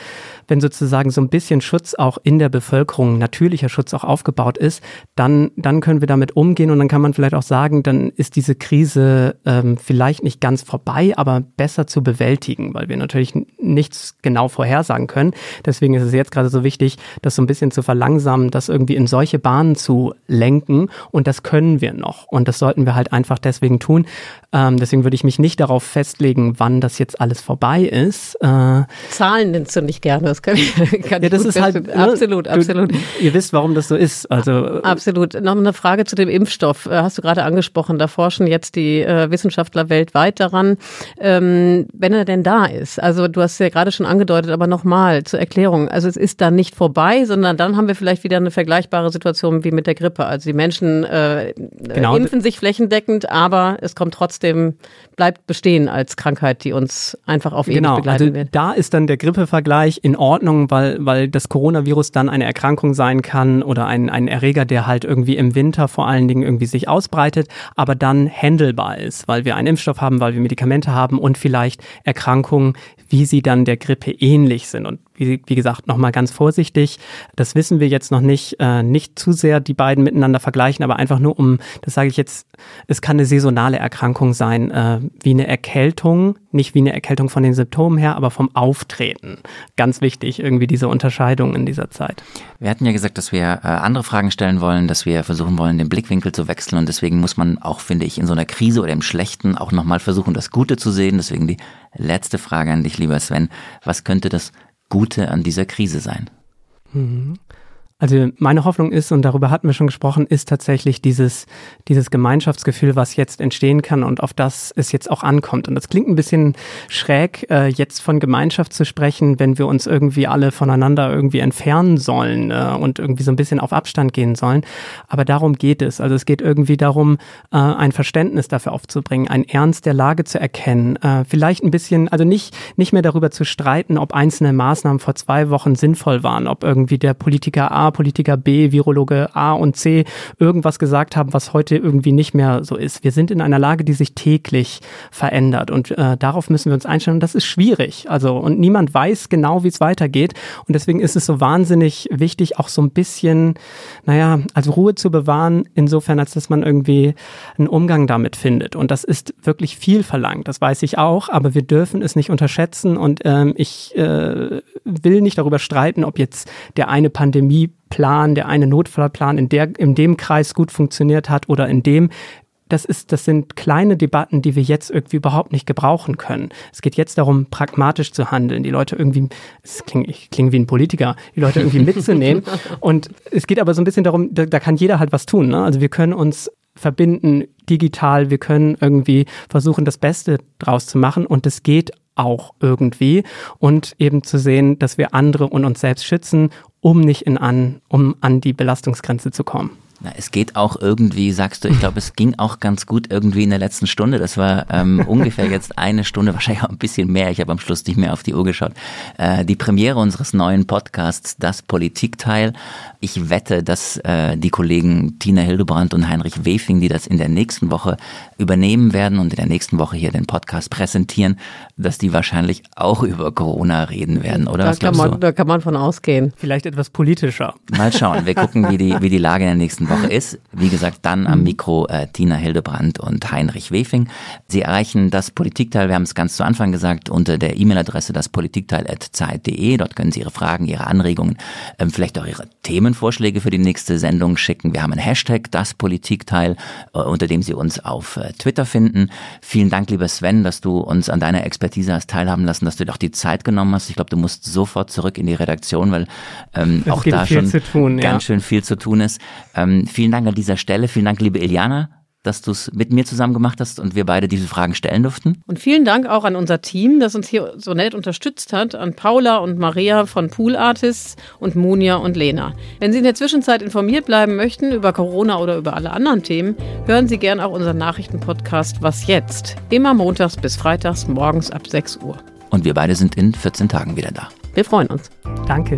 Wenn sozusagen so ein bisschen Schutz auch in der Bevölkerung, natürlicher Schutz auch aufgebaut ist, dann, dann können wir damit umgehen und dann kann man vielleicht auch sagen, dann ist diese Krise ähm, vielleicht nicht ganz vorbei, aber besser zu bewältigen, weil wir natürlich nichts genau vorhersagen können. Deswegen ist es jetzt gerade so wichtig, das so ein bisschen zu verlangsamen, das irgendwie in solche Bahnen zu lenken und das können wir noch und das sollten wir halt einfach deswegen tun. Ähm, deswegen würde ich mich nicht darauf festlegen, wann das jetzt alles vorbei ist. Äh, Zahlen nennst du nicht gerne, das kann ich, (laughs) kann ja, das ist halt verstehen. ne, absolut, du, absolut. Ihr wisst, warum das so ist. Also Absolut. Noch eine Frage zu dem Impfstoff. Äh, Hast du gerade angesprochen. Da forschen jetzt die äh, Wissenschaftler weltweit daran, ähm, wenn er denn da ist. Also du hast ja gerade schon angedeutet, aber nochmal zur Erklärung. Also es ist dann nicht vorbei, sondern dann haben wir vielleicht wieder eine vergleichbare Situation wie mit der Grippe. Also die Menschen äh, Genau. impfen sich flächendeckend, aber es kommt trotzdem, bleibt bestehen als Krankheit, die uns einfach auf ewig Genau, begleiten also wird. da ist dann der Grippevergleich in Ordnung, weil, weil das Coronavirus dann eine Erkrankung sein kann oder ein, ein Erreger, der halt irgendwie im Winter vor allen Dingen irgendwie sich ausbreitet, aber dann handelbar ist, weil wir einen Impfstoff haben, weil wir Medikamente haben und vielleicht Erkrankungen, wie sie dann der Grippe ähnlich sind. Und wie, wie gesagt, nochmal ganz vorsichtig, das wissen wir jetzt noch nicht, äh, nicht zu sehr die beiden miteinander vergleichen, aber einfach nur um, das sage ich jetzt, es kann eine saisonale Erkrankung sein, äh, wie eine Erkältung, nicht wie eine Erkältung von den Symptomen her, aber vom Auftreten. Ganz wichtig, irgendwie diese Unterscheidung in dieser Zeit. Wir hatten ja gesagt, dass wir äh, andere Fragen stellen wollen, dass wir versuchen wollen, den Blickwinkel zu wechseln und deswegen muss man auch, finde ich, in so einer Krise oder im Schlechten auch nochmal versuchen, das Gute zu sehen. Deswegen die letzte Frage an dich, lieber Sven. Was könnte das Gute an dieser Krise sein? Also meine Hoffnung ist, und darüber hatten wir schon gesprochen, ist tatsächlich dieses, dieses Gemeinschaftsgefühl, was jetzt entstehen kann und auf das es jetzt auch ankommt. Und das klingt ein bisschen schräg, äh, jetzt von Gemeinschaft zu sprechen, wenn wir uns irgendwie alle voneinander irgendwie entfernen sollen äh, und irgendwie so ein bisschen auf Abstand gehen sollen. Aber darum geht es. Also es geht irgendwie darum, äh, ein Verständnis dafür aufzubringen, ein Ernst der Lage zu erkennen, äh, vielleicht ein bisschen, also nicht, nicht mehr darüber zu streiten, ob einzelne Maßnahmen vor zwei Wochen sinnvoll waren, ob irgendwie der Politiker A, Politiker B, Virologe A und C irgendwas gesagt haben, was heute irgendwie nicht mehr so ist. Wir sind in einer Lage, die sich täglich verändert und äh, darauf müssen wir uns einstellen. Und das ist schwierig. Also und niemand weiß genau, wie es weitergeht. Und deswegen ist es so wahnsinnig wichtig, auch so ein bisschen, naja, also Ruhe zu bewahren, insofern, als dass man irgendwie einen Umgang damit findet. Und das ist wirklich viel verlangt. Das weiß ich auch, aber wir dürfen es nicht unterschätzen. Und ähm, ich äh, will nicht darüber streiten, ob jetzt der eine Pandemieplan, der eine Notfallplan in, der, in dem Kreis gut funktioniert hat oder in dem. Das, ist, das sind kleine Debatten, die wir jetzt irgendwie überhaupt nicht gebrauchen können. Es geht jetzt darum, pragmatisch zu handeln, die Leute irgendwie, es klingt, ich klinge wie ein Politiker, die Leute irgendwie mitzunehmen. (laughs) Und es geht aber so ein bisschen darum, da, da kann jeder halt was tun. Ne? Also wir können uns verbinden digital, wir können irgendwie versuchen, das Beste draus zu machen und es geht auch irgendwie und eben zu sehen, dass wir andere und uns selbst schützen, um nicht in an, um an die Belastungsgrenze zu kommen. Na, es geht auch irgendwie, sagst du, ich glaube, es ging auch ganz gut irgendwie in der letzten Stunde. Das war ähm, (laughs) ungefähr jetzt eine Stunde, wahrscheinlich auch ein bisschen mehr. Ich habe am Schluss nicht mehr auf die Uhr geschaut. Äh, die Premiere unseres neuen Podcasts, das Politikteil. Ich wette, dass äh, die Kollegen Tina Hildebrandt und Heinrich Wefing, die das in der nächsten Woche übernehmen werden und in der nächsten Woche hier den Podcast präsentieren, dass die wahrscheinlich auch über Corona reden werden, oder? Da Was kann, du? man, da kann man von ausgehen. Vielleicht etwas politischer. Mal schauen. Wir gucken, wie die, wie die Lage in der nächsten Woche ist. Wie gesagt, dann am Mikro äh, Tina Hildebrandt und Heinrich Wefing. Sie erreichen das Politikteil, wir haben es ganz zu Anfang gesagt, unter der E-Mail-Adresse daspolitikteil.zeit.de. Dort können Sie Ihre Fragen, Ihre Anregungen, ähm, vielleicht auch Ihre Themenvorschläge für die nächste Sendung schicken. Wir haben einen Hashtag, das Politikteil, äh, unter dem Sie uns auf äh, Twitter finden. Vielen Dank, lieber Sven, dass du uns an deiner Expertise hast teilhaben lassen, dass du dir auch die Zeit genommen hast. Ich glaube, du musst sofort zurück in die Redaktion, weil ähm, auch da schon tun, ja. ganz schön viel zu tun ist. Ähm, vielen Dank an dieser Stelle. Vielen Dank, liebe Iliana, dass du es mit mir zusammen gemacht hast und wir beide diese Fragen stellen durften. Und vielen Dank auch an unser Team, das uns hier so nett unterstützt hat, an Paula und Maria von Pool Artists und Munja und Lena. Wenn Sie in der Zwischenzeit informiert bleiben möchten über Corona oder über alle anderen Themen, hören Sie gern auch unseren Nachrichtenpodcast Was jetzt? Immer montags bis freitags morgens ab 6 Uhr. Und wir beide sind in 14 Tagen wieder da. Wir freuen uns. Danke.